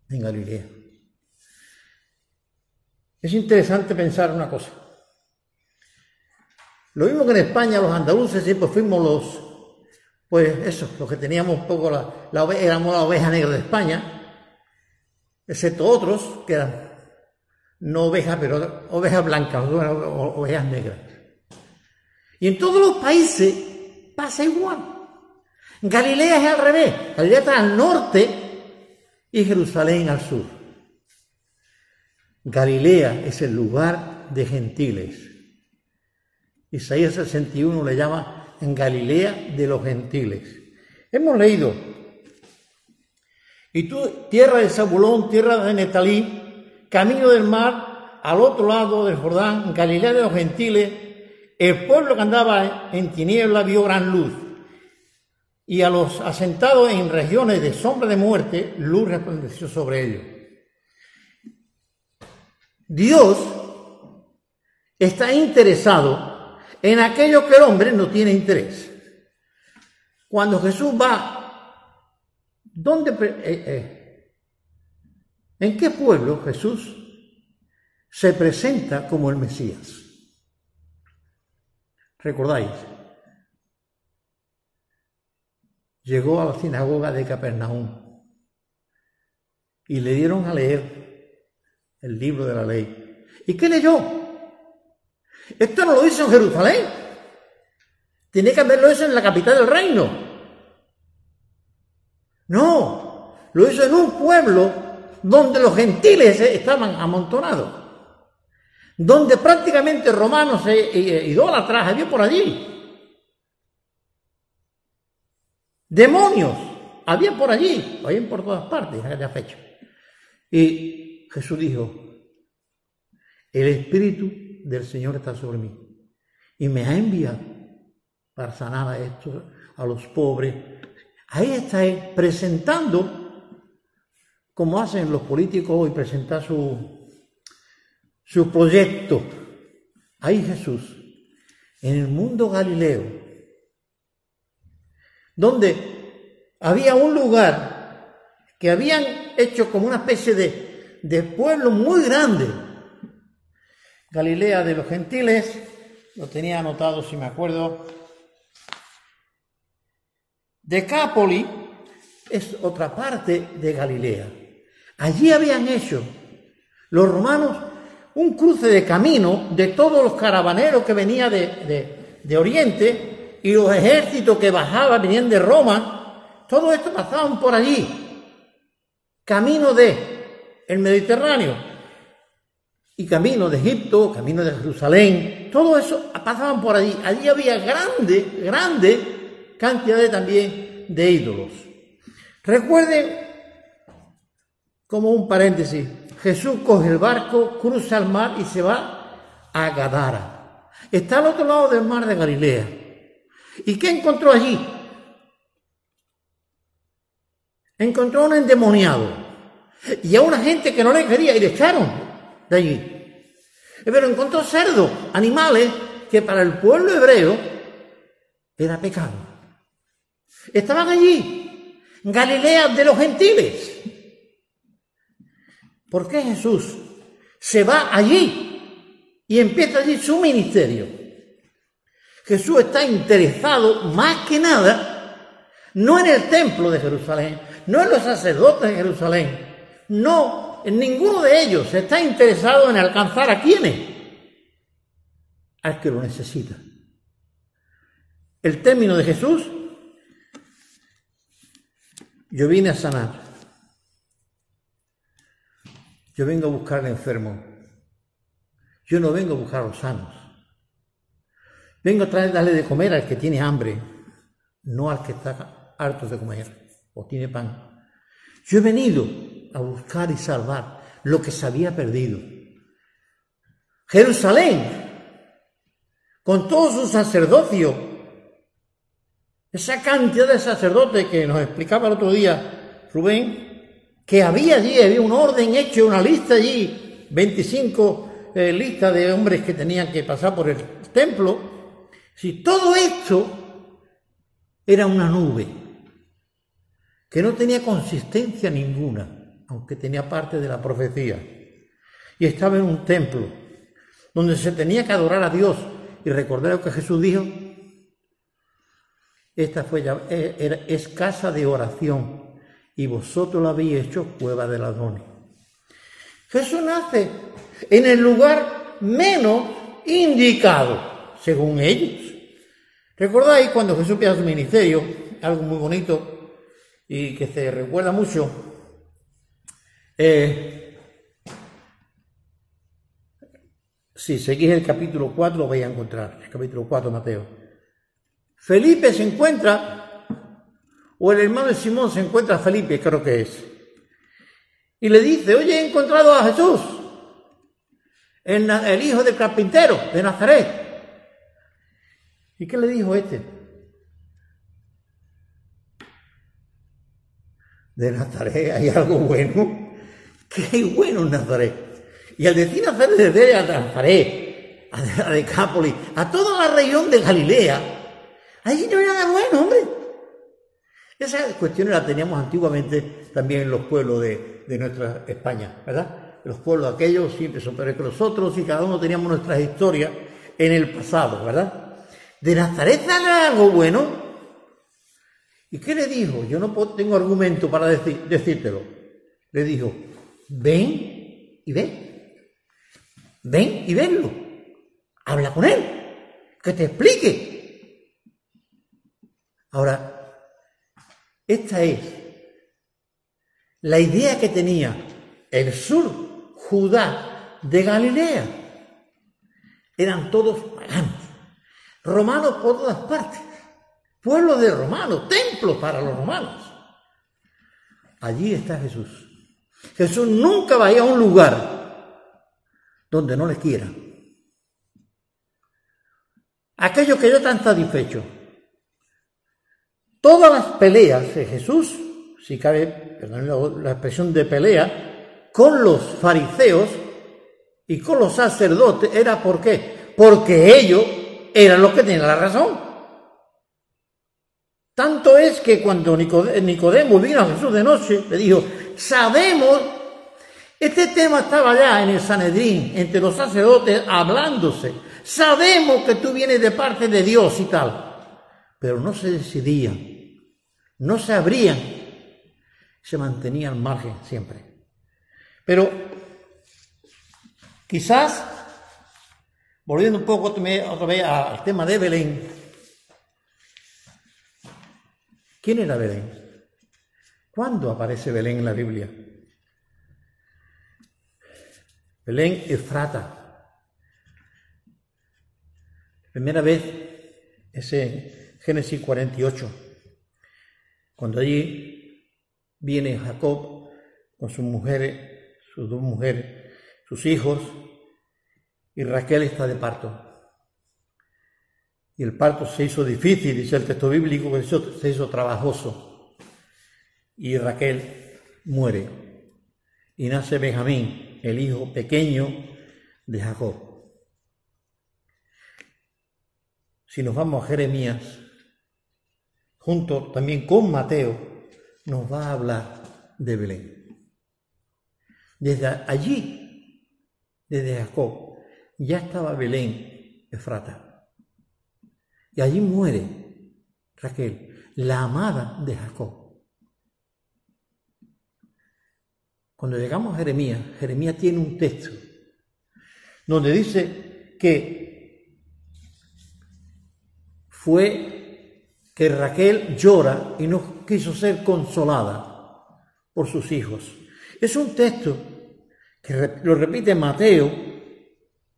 En Galilea. Es interesante pensar una cosa. Lo mismo que en España, los andaluces siempre fuimos los, pues eso, los que teníamos poco la, la éramos la oveja negra de España, excepto otros que eran no ovejas, pero ovejas blancas, ovejas negras. Y en todos los países pasa igual. Galilea es al revés, Galilea está al norte y Jerusalén al sur. Galilea es el lugar de gentiles. Isaías 61 le llama en Galilea de los gentiles. Hemos leído, y tú, tierra de Zabulón, tierra de Netalí, camino del mar, al otro lado del Jordán, Galilea de los gentiles, el pueblo que andaba en tiniebla vio gran luz, y a los asentados en regiones de sombra de muerte, luz resplandeció sobre ellos. Dios está interesado en aquello que el hombre no tiene interés. Cuando Jesús va, ¿dónde, eh, eh, ¿en qué pueblo Jesús se presenta como el Mesías? ¿Recordáis? Llegó a la sinagoga de Capernaum y le dieron a leer el libro de la ley. ¿Y qué leyó? Esto no lo hizo en Jerusalén. Tiene que haberlo hecho en la capital del reino. No, lo hizo en un pueblo donde los gentiles estaban amontonados. Donde prácticamente romanos e, idólatras había por allí. Demonios había por allí, había por todas partes en aquella fecha. Y Jesús dijo, el Espíritu del Señor está sobre mí y me ha enviado para sanar a estos, a los pobres. Ahí está presentando, como hacen los políticos hoy, presentar su, su proyecto. Ahí Jesús, en el mundo galileo, donde había un lugar que habían hecho como una especie de, de pueblo muy grande. Galilea de los gentiles, lo tenía anotado si me acuerdo. Decápoli es otra parte de Galilea. Allí habían hecho los romanos un cruce de camino de todos los caravaneros que venían de, de, Oriente y los ejércitos que bajaban, venían de Roma. Todo esto pasaban por allí. Camino de el Mediterráneo y camino de Egipto, camino de Jerusalén, todo eso pasaban por allí. Allí había grande, grande cantidad también de ídolos. Recuerden, como un paréntesis, Jesús coge el barco, cruza el mar y se va a Gadara. Está al otro lado del mar de Galilea. ¿Y qué encontró allí? Encontró a un endemoniado y a una gente que no le quería y le echaron allí. Pero encontró cerdos, animales que para el pueblo hebreo era pecado. Estaban allí, Galilea de los gentiles. ¿Por qué Jesús se va allí y empieza allí su ministerio? Jesús está interesado más que nada no en el templo de Jerusalén, no en los sacerdotes de Jerusalén, no en ninguno de ellos está interesado en alcanzar a quiénes, al que lo necesita. El término de Jesús, yo vine a sanar, yo vengo a buscar al enfermo, yo no vengo a buscar a los sanos, vengo a traer, darle de comer al que tiene hambre, no al que está harto de comer o tiene pan. Yo he venido a buscar y salvar lo que se había perdido. Jerusalén, con todo su sacerdocio, esa cantidad de sacerdotes que nos explicaba el otro día Rubén, que había allí, había un orden hecho, una lista allí, 25 eh, listas de hombres que tenían que pasar por el templo. Si todo esto era una nube que no tenía consistencia ninguna, aunque tenía parte de la profecía, y estaba en un templo donde se tenía que adorar a Dios y recordar lo que Jesús dijo. Esta fue ya, eh, es casa de oración y vosotros la habéis hecho cueva de ladrones. Jesús nace en el lugar menos indicado, según ellos. ¿Recordáis cuando Jesús empieza su ministerio? Algo muy bonito y que se recuerda mucho eh, si seguís el capítulo 4 lo vais a encontrar, el capítulo 4 Mateo. Felipe se encuentra, o el hermano de Simón se encuentra a Felipe, creo que es, y le dice, oye, he encontrado a Jesús, el, el hijo del carpintero de Nazaret. ¿Y qué le dijo este? De Nazaret hay algo bueno. ¡Qué bueno Nazaret! Y al decir Nazaret, desde a Nazaret, a Decápolis, a toda la región de Galilea, allí no era nada bueno, hombre. Esas cuestiones las teníamos antiguamente también en los pueblos de, nuestra España, ¿verdad? Los pueblos aquellos siempre son peores que los otros y cada uno teníamos nuestras historias en el pasado, ¿verdad? ¿De Nazaret sale algo bueno? ¿Y qué le dijo? Yo no tengo argumento para decírtelo. Le dijo, ven y ve. Ven y venlo. Habla con él. Que te explique. Ahora, esta es la idea que tenía el sur, Judá de Galilea. Eran todos paganos, romanos por todas partes, pueblos de romanos, templos para los romanos. Allí está Jesús. Jesús nunca va a un lugar donde no le quiera. Aquellos que ya están satisfechos. Todas las peleas de Jesús, si cabe, perdón la expresión de pelea, con los fariseos y con los sacerdotes, era por qué? Porque ellos eran los que tenían la razón. Tanto es que cuando Nicodemo vino a Jesús de noche, le dijo, sabemos, este tema estaba ya en el Sanedrín, entre los sacerdotes, hablándose. Sabemos que tú vienes de parte de Dios y tal, pero no se decidían, no se abrían, se mantenían al margen siempre. Pero quizás, volviendo un poco otra vez al tema de Belén, ¿quién era Belén? ¿Cuándo aparece Belén en la Biblia? Belén Efrata. Primera vez es en Génesis 48, cuando allí viene Jacob con sus mujeres, sus dos mujeres, sus hijos, y Raquel está de parto. Y el parto se hizo difícil, dice el texto bíblico, que se hizo trabajoso y Raquel muere y nace Benjamín, el hijo pequeño de Jacob. Si nos vamos a Jeremías, junto también con Mateo, nos va a hablar de Belén. Desde allí, desde Jacob, ya estaba Belén, Efrata. Y allí muere Raquel, la amada de Jacob. Cuando llegamos a Jeremías, Jeremías tiene un texto donde dice que fue que Raquel llora y no quiso ser consolada por sus hijos. Es un texto que lo repite Mateo,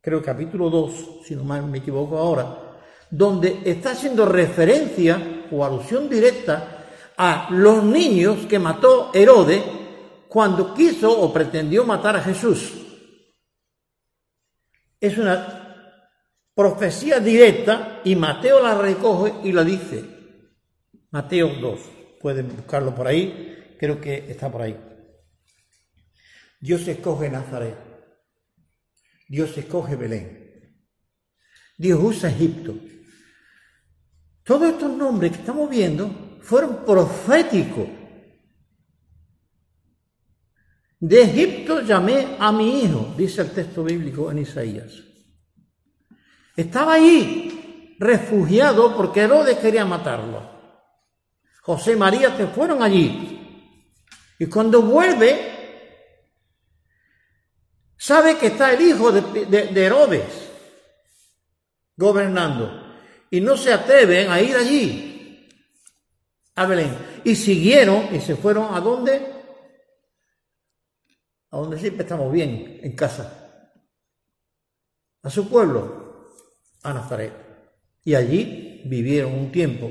creo capítulo 2, si no me equivoco ahora, donde está haciendo referencia o alusión directa a los niños que mató Herodes cuando quiso o pretendió matar a Jesús. Es una profecía directa y Mateo la recoge y la dice. Mateo 2, pueden buscarlo por ahí, creo que está por ahí. Dios escoge Nazaret, Dios escoge Belén, Dios usa Egipto. Todos estos nombres que estamos viendo fueron proféticos de Egipto llamé a mi hijo, dice el texto bíblico en Isaías. Estaba allí, refugiado, porque Herodes quería matarlo. José y María se fueron allí. Y cuando vuelve, sabe que está el hijo de, Herodes gobernando. Y no se atreven a ir allí, a Belén. Y siguieron y se fueron a dónde? A donde siempre estamos bien, en casa, a su pueblo, a Nazaret. Y allí vivieron un tiempo.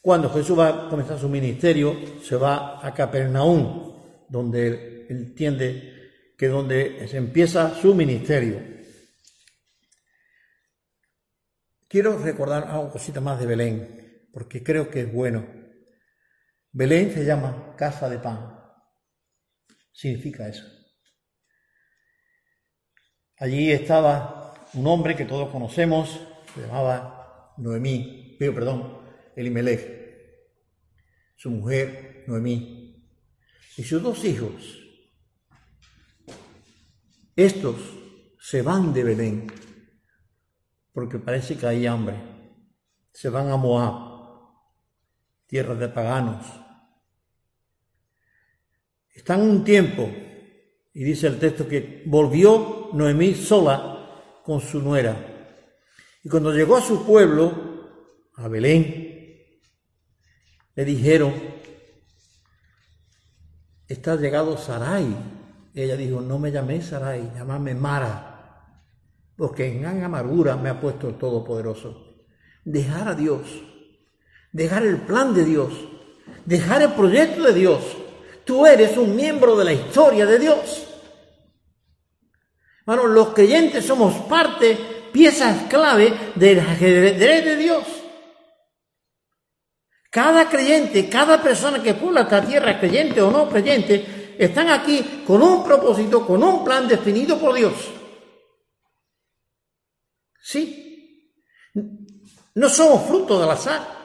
Cuando Jesús va a comenzar su ministerio, se va a Capernaum, donde él entiende que donde se empieza su ministerio. Quiero recordar algo cosita más de Belén, porque creo que es bueno. Belén se llama casa de pan significa eso. Allí estaba un hombre que todos conocemos, se llamaba Noemí, pero perdón, Elimelech, su mujer Noemí, y sus dos hijos. Estos se van de Belén porque parece que hay hambre. Se van a Moab, tierra de paganos, están un tiempo, y dice el texto que volvió Noemí sola con su nuera. Y cuando llegó a su pueblo, a Belén, le dijeron, está llegado Sarai. Ella dijo, no me llamé Sarai, llámame Mara, porque en gran amargura me ha puesto el Todopoderoso. Dejar a Dios, dejar el plan de Dios, dejar el proyecto de Dios Tú eres un miembro de la historia de Dios. Bueno, los creyentes somos parte, piezas clave del ajedrez de Dios. Cada creyente, cada persona que puebla esta tierra, creyente o no creyente, están aquí con un propósito, con un plan definido por Dios. Sí. No somos fruto del azar.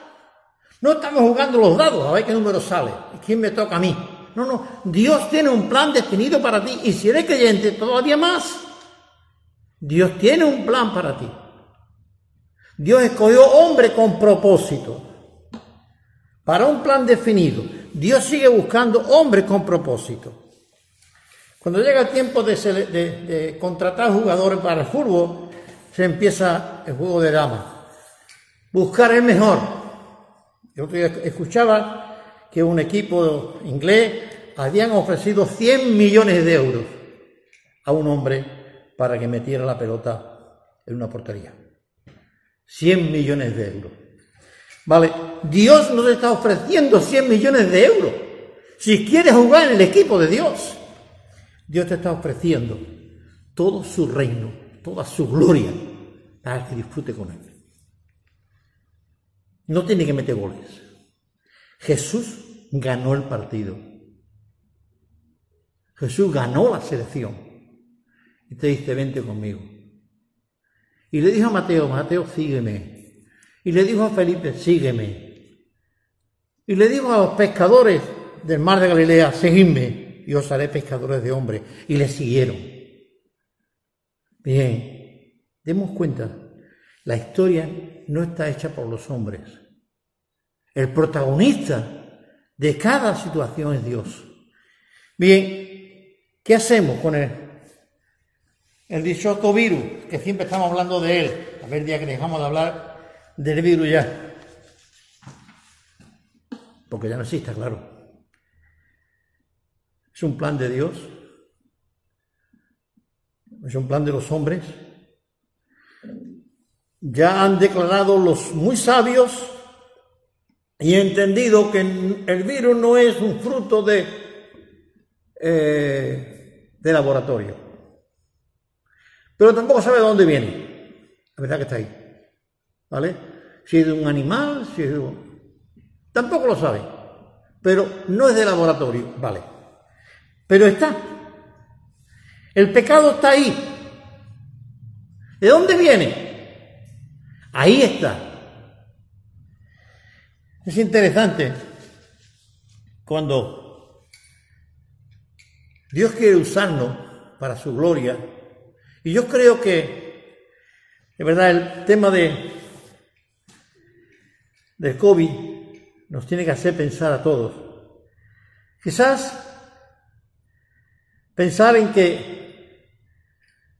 No estamos jugando los dados a ver qué número sale quién me toca a mí. No, no. Dios tiene un plan definido para ti y si eres creyente, todavía más. Dios tiene un plan para ti. Dios escogió hombre con propósito para un plan definido. Dios sigue buscando hombres con propósito. Cuando llega el tiempo de, contratar jugadores para el fútbol, se empieza el juego de damas. Buscar el mejor. Yo escuchaba que un equipo inglés habían ofrecido 100 millones de euros a un hombre para que metiera la pelota en una portería. 100 millones de euros. Vale, Dios nos está ofreciendo 100 millones de euros. Si quieres jugar en el equipo de Dios, Dios te está ofreciendo todo su reino, toda su gloria, para que disfrute con Él. No tiene que meter goles. Jesús ganó el partido. Jesús ganó la selección. Y te dice, vente conmigo. Y le dijo a Mateo, Mateo, sígueme. Y le dijo a Felipe, sígueme. Y le dijo a los pescadores del mar de Galilea, seguidme, y os haré pescadores de hombres. Y le siguieron. Bien, demos cuenta, la historia no está hecha por los hombres. El protagonista de cada situación es Dios. Bien, ¿qué hacemos con él? El dichoso virus, que siempre estamos hablando de él. A ver, día que dejamos de hablar, del virus ya. Porque ya no existe, claro. Es un plan de Dios. Es un plan de los hombres. Ya han declarado los muy sabios y entendido que el virus no es un fruto de, eh, de laboratorio. Pero tampoco sabe de dónde viene. La verdad que está ahí. ¿vale? Si es de un animal, si es de un... Tampoco lo sabe, pero no es de laboratorio, ¿vale? Pero está. El pecado está ahí. ¿De dónde viene? Ahí está. Es interesante cuando Dios quiere usarnos para su gloria. Y yo creo que, de verdad, el tema de del COVID nos tiene que hacer pensar a todos. Quizás pensar en que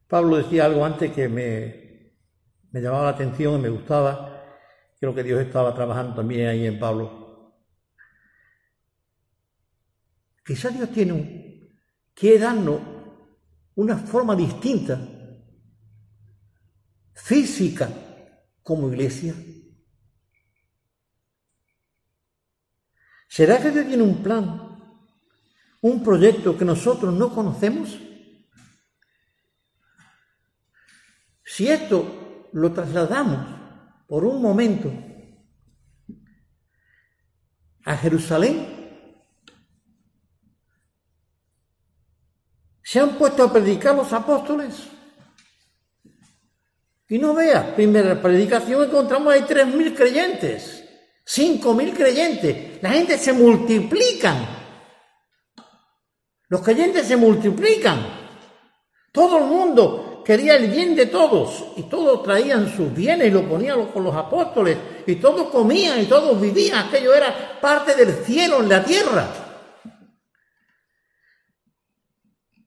Pablo decía algo antes que me, me llamaba la atención y me gustaba. Creo que Dios estaba trabajando también ahí en Pablo. Quizás Dios tiene un, quiere darnos una forma distinta, física, como iglesia. ¿Será que Dios tiene un plan, un proyecto que nosotros no conocemos? Si esto lo trasladamos por un momento a Jerusalén, se han puesto a predicar los apóstoles. Y no vea, primera predicación encontramos tres mil creyentes. Cinco mil creyentes. La gente se multiplican. Los creyentes se multiplican. Todo el mundo quería el bien de todos y todos traían sus bienes y lo ponían con los apóstoles y todos comían y todos vivían. Aquello era parte del cielo en la tierra.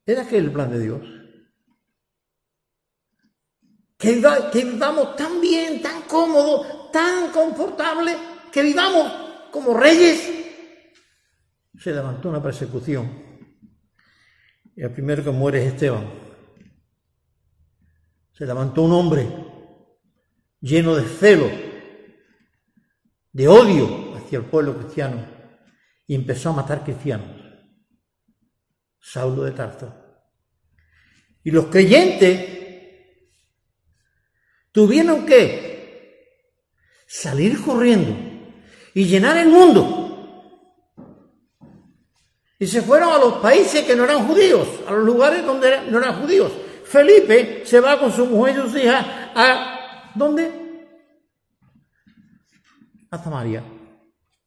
Era aquel el plan de Dios. Que, vivamos tan bien, tan cómodo, tan confortable que vivamos como reyes, se levantó una persecución. Y el primero que muere es Esteban. Se levantó un hombre lleno de celo, de odio hacia el pueblo cristiano y empezó a matar cristianos. Saulo de Tarso. Y los creyentes tuvieron que salir corriendo y llenar el mundo. Y se fueron a los países que no eran judíos, a los lugares donde no eran judíos. Felipe se va con su mujer y sus hijas a ¿dónde? A Samaria.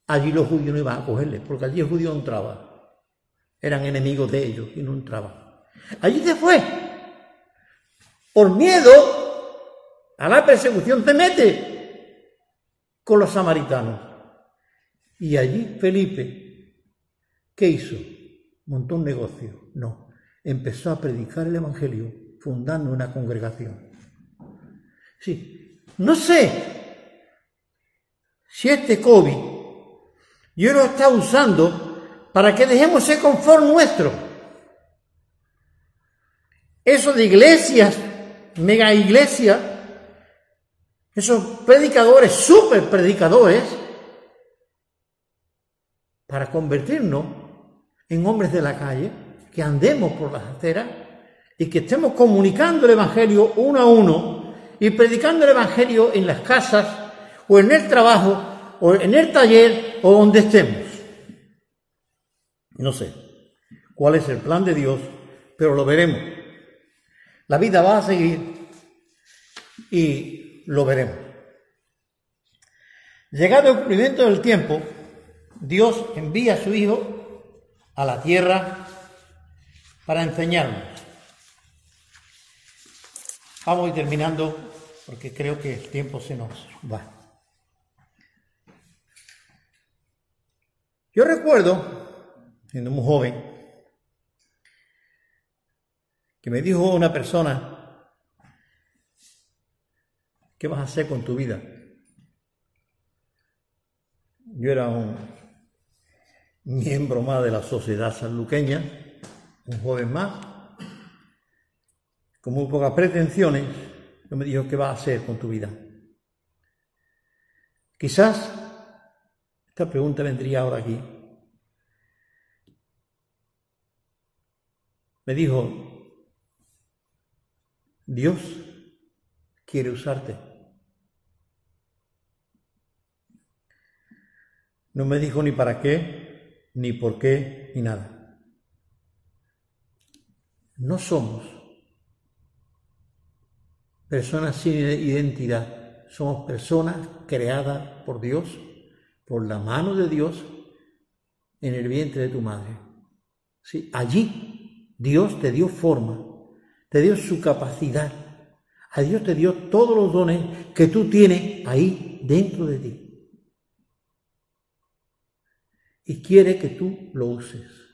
Allí los judíos no iban a cogerle, porque allí el judío no entraba. Eran enemigos de ellos y no entraban. Allí se fue. Por miedo a la persecución te mete con los samaritanos. Y allí Felipe, ¿qué hizo? Montó un negocio. No, empezó a predicar el Evangelio fundando una congregación. Sí, no sé si este COVID yo lo está usando para que dejemos ese confort nuestro. Eso de iglesias, mega iglesias, esos predicadores, super predicadores, para convertirnos en hombres de la calle, que andemos por las aceras y que estemos comunicando el Evangelio uno a uno y predicando el Evangelio en las casas o en el trabajo o en el taller o donde estemos. No sé cuál es el plan de Dios, pero lo veremos. La vida va a seguir y lo veremos. Llegado el cumplimiento del tiempo, Dios envía a su Hijo a la tierra para enseñarnos. Vamos a ir terminando porque creo que el tiempo se nos va. Yo recuerdo, siendo muy joven, que me dijo una persona, ¿qué vas a hacer con tu vida? Yo era un miembro más de la sociedad sanluqueña, un joven más, con muy pocas pretensiones, yo me dijo, ¿qué vas a hacer con tu vida? Quizás esta pregunta vendría ahora aquí. Me dijo, Dios quiere usarte. No me dijo ni para qué, ni por qué, ni nada. No somos personas sin identidad. Somos personas creadas por Dios, por la mano de Dios, en el vientre de tu madre. Allí Dios te dio forma, te dio su capacidad. A Dios te dio todos los dones que tú tienes ahí dentro de ti. Y quiere que tú lo uses.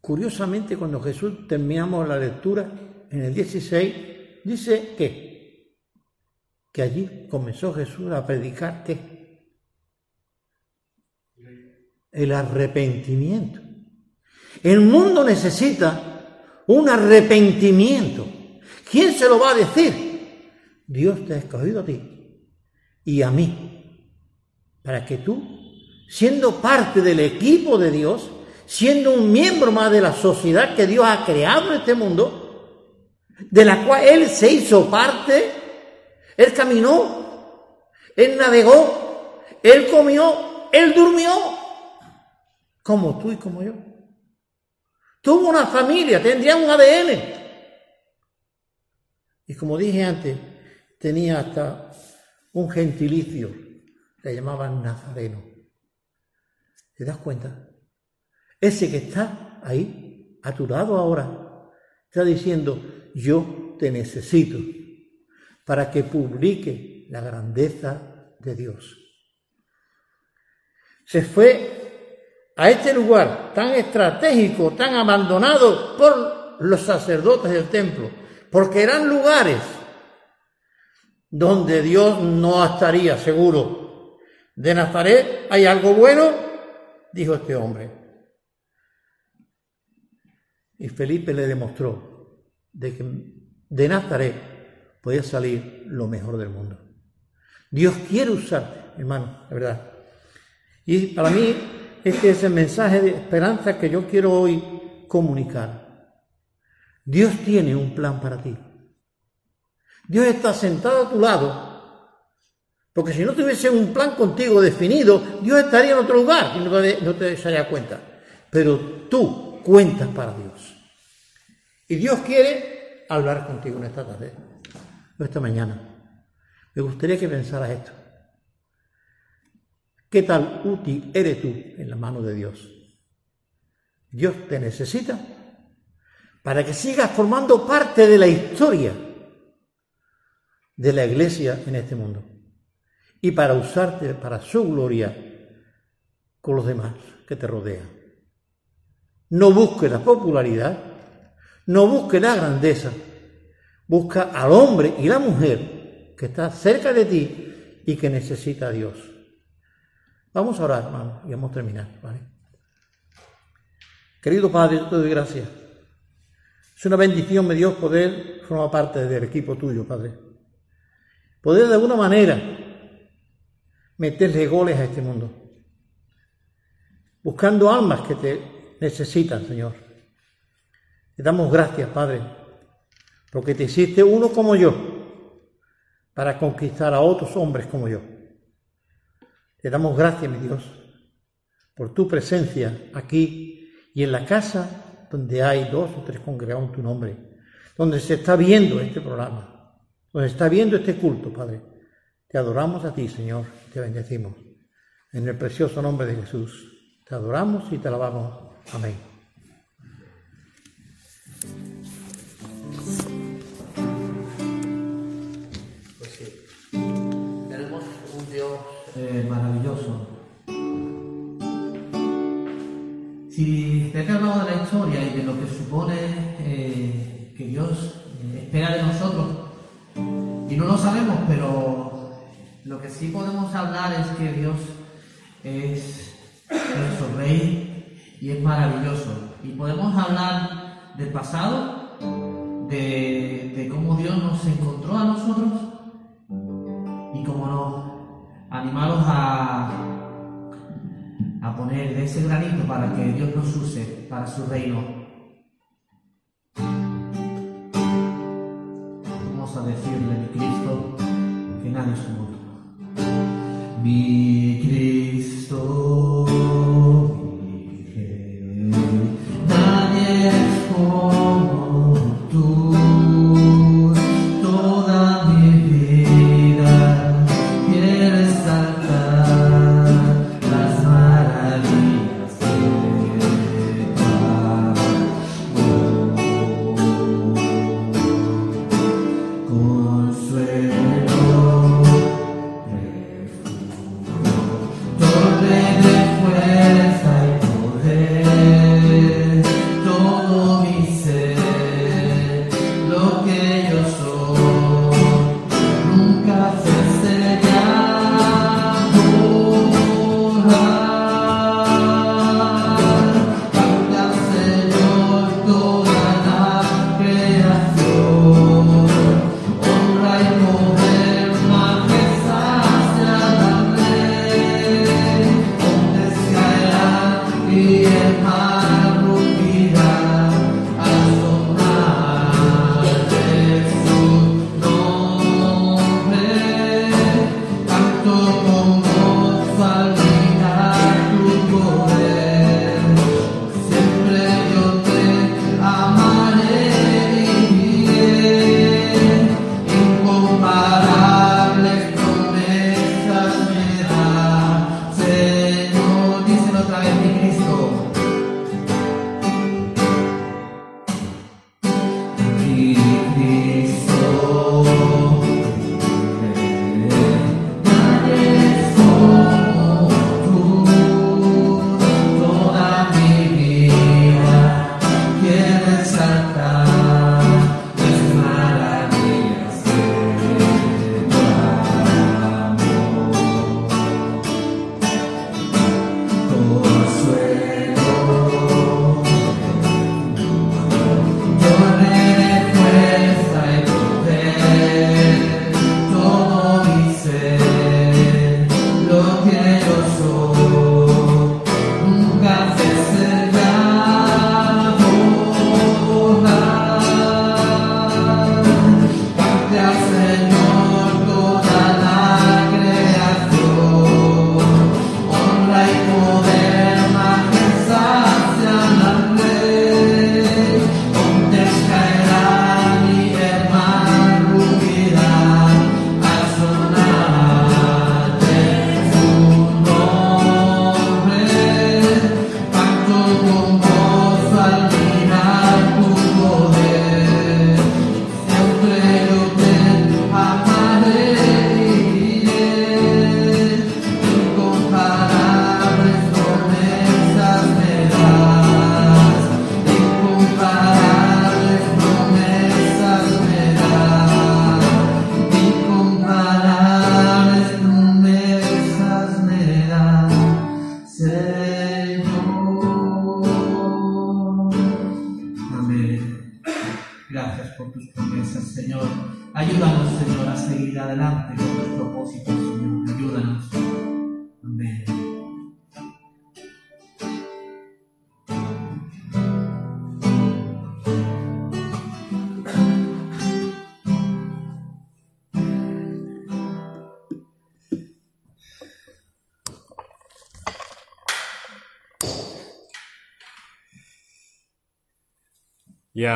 Curiosamente, cuando Jesús terminamos la lectura, en el 16, dice que, que allí comenzó Jesús a predicar que el arrepentimiento. El mundo necesita un arrepentimiento. ¿Quién se lo va a decir? Dios te ha escogido a ti y a mí, para que tú, siendo parte del equipo de Dios, siendo un miembro más de la sociedad que Dios ha creado en este mundo, de la cual Él se hizo parte, Él caminó, Él navegó, Él comió, Él durmió, como tú y como yo. Tuvo una familia, tendría un ADN. Y como dije antes, tenía hasta un gentilicio, le llamaban Nazareno. ¿Te das cuenta? Ese que está ahí, a tu lado ahora, está diciendo, yo te necesito para que publique la grandeza de Dios. Se fue a este lugar tan estratégico, tan abandonado por los sacerdotes del templo, porque eran lugares donde Dios no estaría seguro. De Nazaret hay algo bueno, dijo este hombre. Y Felipe le demostró de que de Nazaret podía salir lo mejor del mundo. Dios quiere usarte, hermano, la verdad. Y para mí este es el mensaje de esperanza que yo quiero hoy comunicar. Dios tiene un plan para ti. Dios está sentado a tu lado. Porque si no tuviese un plan contigo definido, Dios estaría en otro lugar y no te, daría cuenta. Pero tú cuentas para Dios. Y Dios quiere hablar contigo en esta tarde, o esta mañana. Me gustaría que pensaras esto. ¿Qué tal útil eres tú en la mano de Dios? Dios te necesita para que sigas formando parte de la historia de la iglesia en este mundo y para usarte para su gloria con los demás que te rodean. No busque la popularidad, no busque la grandeza, busca al hombre y la mujer que está cerca de ti y que necesita a Dios. Vamos a orar, hermano, y vamos a terminar, ¿vale? Querido Padre, te doy gracias. Es una bendición, me Dios, poder formar parte del equipo tuyo, Padre. Poder de alguna manera meterle goles a este mundo. Buscando almas que te necesitan, Señor. Te damos gracias, Padre, porque te hiciste uno como yo, para conquistar a otros hombres como yo. Te damos gracias, mi Dios, por tu presencia aquí y en la casa donde hay dos o tres congregados en tu nombre, donde se está viendo este programa, donde se está viendo este culto, Padre. Te adoramos a ti, Señor, te bendecimos. En el precioso nombre de Jesús, te adoramos y te alabamos. Amén. Si te he hablado de la historia y de lo que supone eh, que Dios eh, espera de nosotros, y no lo sabemos, pero lo que sí podemos hablar es que Dios es nuestro Rey y es maravilloso. Y podemos hablar del pasado, de, cómo Dios nos encontró a nosotros y cómo nos animaros a, poner ese granito para que Dios nos use para su reino. Vamos a decirle a Cristo que nadie es como tú. Mi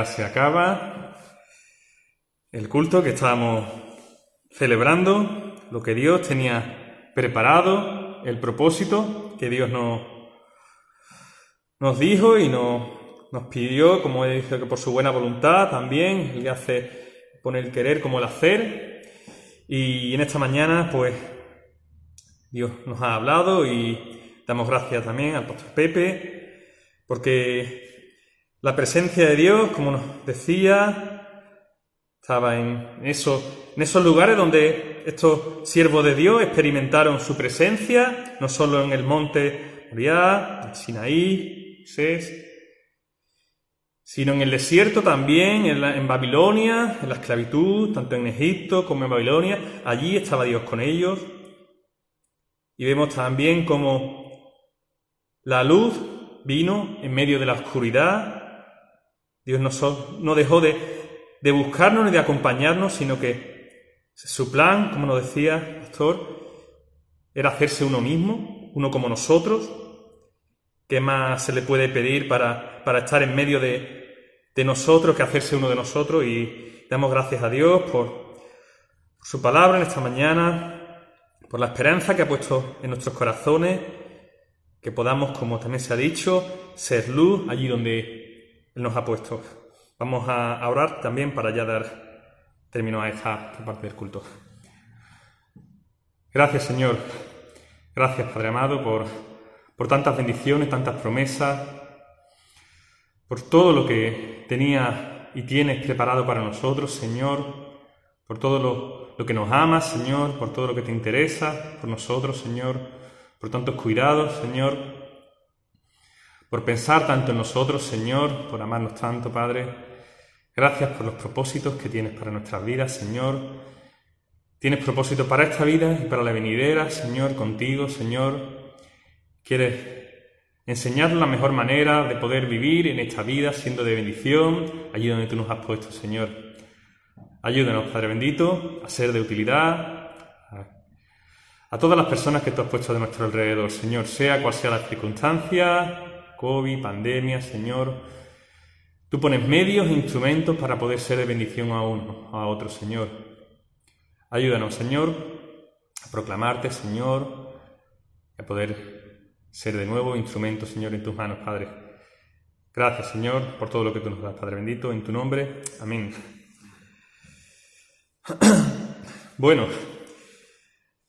Se acaba el culto que estábamos celebrando, lo que Dios tenía preparado, el propósito que Dios nos, nos dijo y nos, nos pidió, como he dicho, que por su buena voluntad también, le hace poner el querer como el hacer. Y en esta mañana, pues, Dios nos ha hablado y damos gracias también al pastor Pepe, porque la presencia de Dios, como nos decía, estaba en, esos, en esos lugares donde estos siervos de Dios experimentaron su presencia, no solo en el monte Moriah, en Sinaí, sino en el desierto también, en, Babilonia, en la esclavitud, tanto en Egipto como en Babilonia. Allí estaba Dios con ellos. Y vemos también como la luz vino en medio de la oscuridad Dios no, dejó de, buscarnos ni de acompañarnos, sino que su plan, como nos decía el pastor, era hacerse uno mismo, uno como nosotros. ¿Qué más se le puede pedir para, estar en medio de, nosotros que hacerse uno de nosotros? Y damos gracias a Dios por, por su palabra en esta mañana, por la esperanza que ha puesto en nuestros corazones, que podamos, como también se ha dicho, ser luz allí donde nos ha puesto. Vamos a orar también para ya dar término a esta parte del culto. Gracias, Señor. Gracias, Padre amado, por, por tantas bendiciones, tantas promesas, por todo lo que tenía y tienes preparado para nosotros, Señor, por todo lo, lo que nos amas, Señor, por todo lo que te interesa por nosotros, Señor, por tantos cuidados, Señor por pensar tanto en nosotros, Señor, por amarnos tanto, Padre. Gracias por los propósitos que tienes para nuestras vidas, Señor. Tienes propósito para esta vida y para la venidera, Señor, contigo, Señor. Quieres enseñarnos la mejor manera de poder vivir en esta vida siendo de bendición, allí donde tú nos has puesto, Señor. Ayúdanos, Padre bendito, a ser de utilidad a todas las personas que tú has puesto de nuestro alrededor, Señor, sea cual sea la circunstancia, COVID, pandemia, Señor. Tú pones medios e instrumentos para poder ser de bendición a uno, a otro, Señor. Ayúdanos, Señor, a proclamarte, Señor, a poder ser de nuevo instrumento, Señor, en tus manos, Padre. Gracias, Señor, por todo lo que tú nos das, Padre bendito, en tu nombre. Amén. Bueno,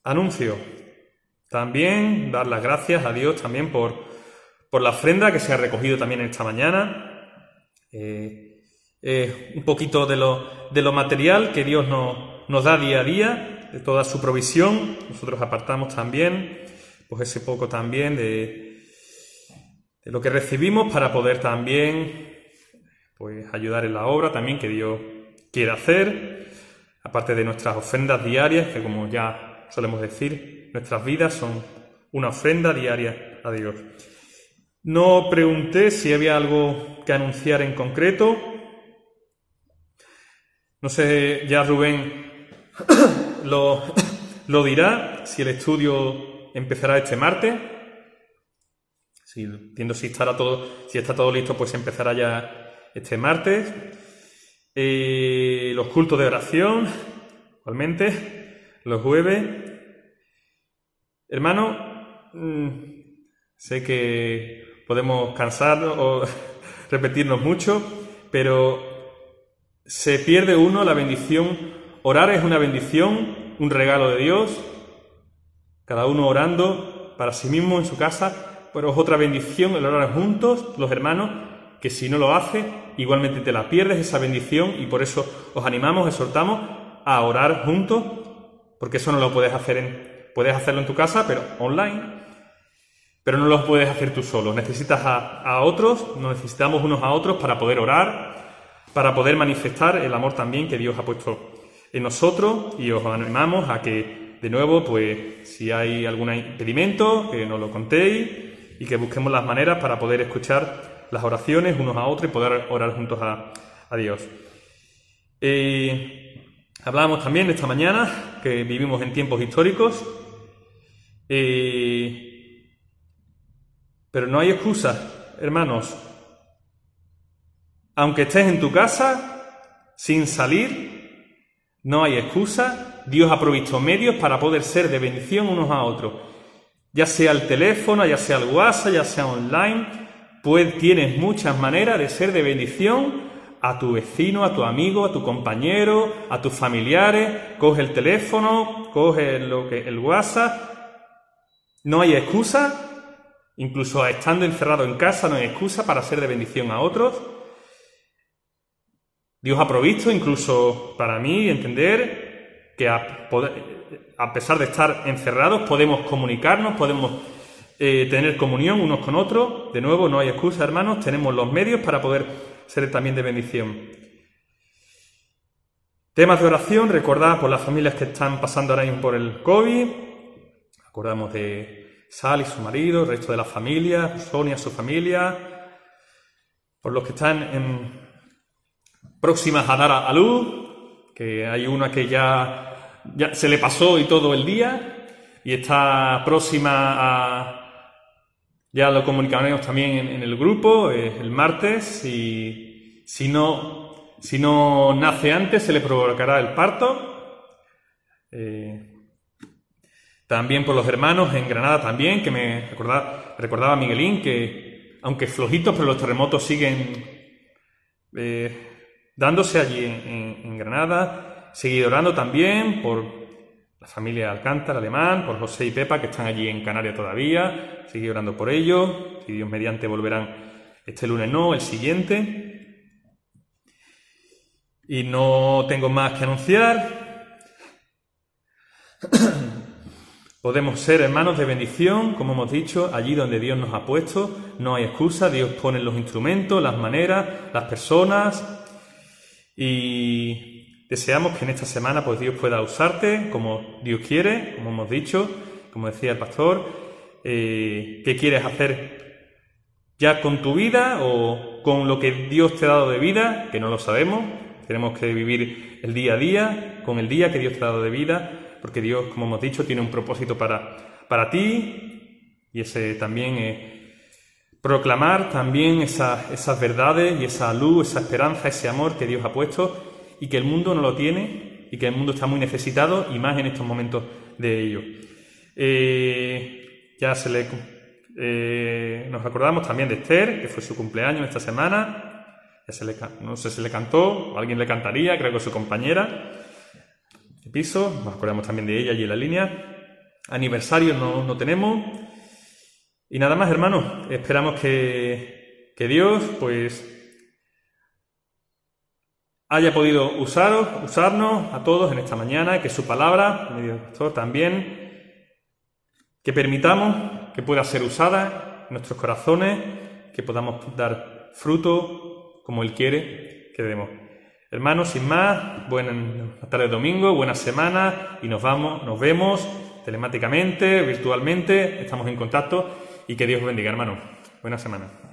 anuncio. También dar las gracias a Dios también por por la ofrenda que se ha recogido también esta mañana. Eh, eh, un poquito de lo, de lo, material que Dios nos, nos da día a día, de toda su provisión. Nosotros apartamos también, pues ese poco también de, de lo que recibimos para poder también pues, ayudar en la obra también que Dios quiere hacer, aparte de nuestras ofrendas diarias, que como ya solemos decir, nuestras vidas son una ofrenda diaria a Dios. No pregunté si había algo que anunciar en concreto. No sé, ya Rubén lo, lo dirá, si el estudio empezará este martes. Si, entiendo si, estará todo, si está todo listo, pues empezará ya este martes. Eh, los cultos de oración, igualmente, los jueves. Hermano, mm, sé que podemos cansarnos o repetirnos mucho, pero se pierde uno la bendición. Orar es una bendición, un regalo de Dios, cada uno orando para sí mismo en su casa, pero es otra bendición el orar juntos, los hermanos, que si no lo hace, igualmente te la pierdes esa bendición y por eso os animamos, exhortamos a orar juntos, porque eso no lo puedes hacer en, puedes hacerlo en tu casa, pero online, pero no lo puedes hacer tú solo. Necesitas a, otros, nos necesitamos unos a otros para poder orar, para poder manifestar el amor también que Dios ha puesto en nosotros y os animamos a que, de nuevo, pues si hay algún impedimento, que nos lo contéis y que busquemos las maneras para poder escuchar las oraciones unos a otros y poder orar juntos a, Dios. Eh, hablábamos también esta mañana que vivimos en tiempos históricos, eh, pero no hay excusa, hermanos. Aunque estés en tu casa, sin salir, no hay excusa. Dios ha provisto medios para poder ser de bendición unos a otros. Ya sea el teléfono, ya sea el WhatsApp, ya sea online, pues tienes muchas maneras de ser de bendición a tu vecino, a tu amigo, a tu compañero, a tus familiares. Coge el teléfono, coge lo que, el WhatsApp. No hay excusa. Incluso estando encerrado en casa no hay excusa para ser de bendición a otros. Dios ha provisto, incluso para mí, entender que a, pesar de estar encerrados podemos comunicarnos, podemos eh, tener comunión unos con otros. De nuevo, no hay excusa, hermanos, tenemos los medios para poder ser también de bendición. Temas de oración, recordad por las familias que están pasando ahora mismo por el COVID. Acordamos de Sal y su marido, el resto de la familia, Sonia, su familia, por los que están en próximas a dar a, luz, que hay una que ya, ya se le pasó y todo el día, y está próxima a... Ya lo comunicaremos también en, el grupo, el martes, y si no, si no nace antes se le provocará el parto. Eh, también por los hermanos en Granada también, que me recordaba, recordaba Miguelín, que aunque flojitos, pero los terremotos siguen eh, dándose allí en, Granada, seguido orando también por la familia Alcántara, alemán, por José y Pepa, que están allí en Canarias todavía, seguir orando por ellos, y Dios mediante volverán este lunes no, el siguiente. Y no tengo más que anunciar. Podemos ser hermanos de bendición, como hemos dicho, allí donde Dios nos ha puesto. No hay excusa, Dios pone los instrumentos, las maneras, las personas, y deseamos que en esta semana pues Dios pueda usarte como Dios quiere, como hemos dicho, como decía el pastor, eh, qué quieres hacer ya con tu vida o con lo que Dios te ha dado de vida, que no lo sabemos, tenemos que vivir el día a día, con el día que Dios te ha dado de vida, porque Dios, como hemos dicho, tiene un propósito para, para ti y ese también es Proclamar también esas verdades y esa luz, esa esperanza, ese amor que Dios ha puesto y que el mundo no lo tiene y que el mundo está muy necesitado y más en estos momentos de ello. Eh, ya se le, eh, nos acordamos también de Esther, que fue su cumpleaños esta semana. Ya se le, no sé si le cantó, alguien le cantaría, creo que su compañera de piso. Nos acordamos también de ella en la línea. Aniversario no, no tenemos. Y nada más, hermanos, esperamos que, Dios, pues, haya podido usaros, usarnos a todos en esta mañana, que su palabra, medio pastor también, que permitamos que pueda ser usada en nuestros corazones, que podamos dar fruto como Él quiere que demos. Hermanos, sin más, buenas tardes domingo, buena semana y nos vamos, nos vemos telemáticamente, virtualmente, estamos en contacto y que Dios bendiga, hermano. Buena semana.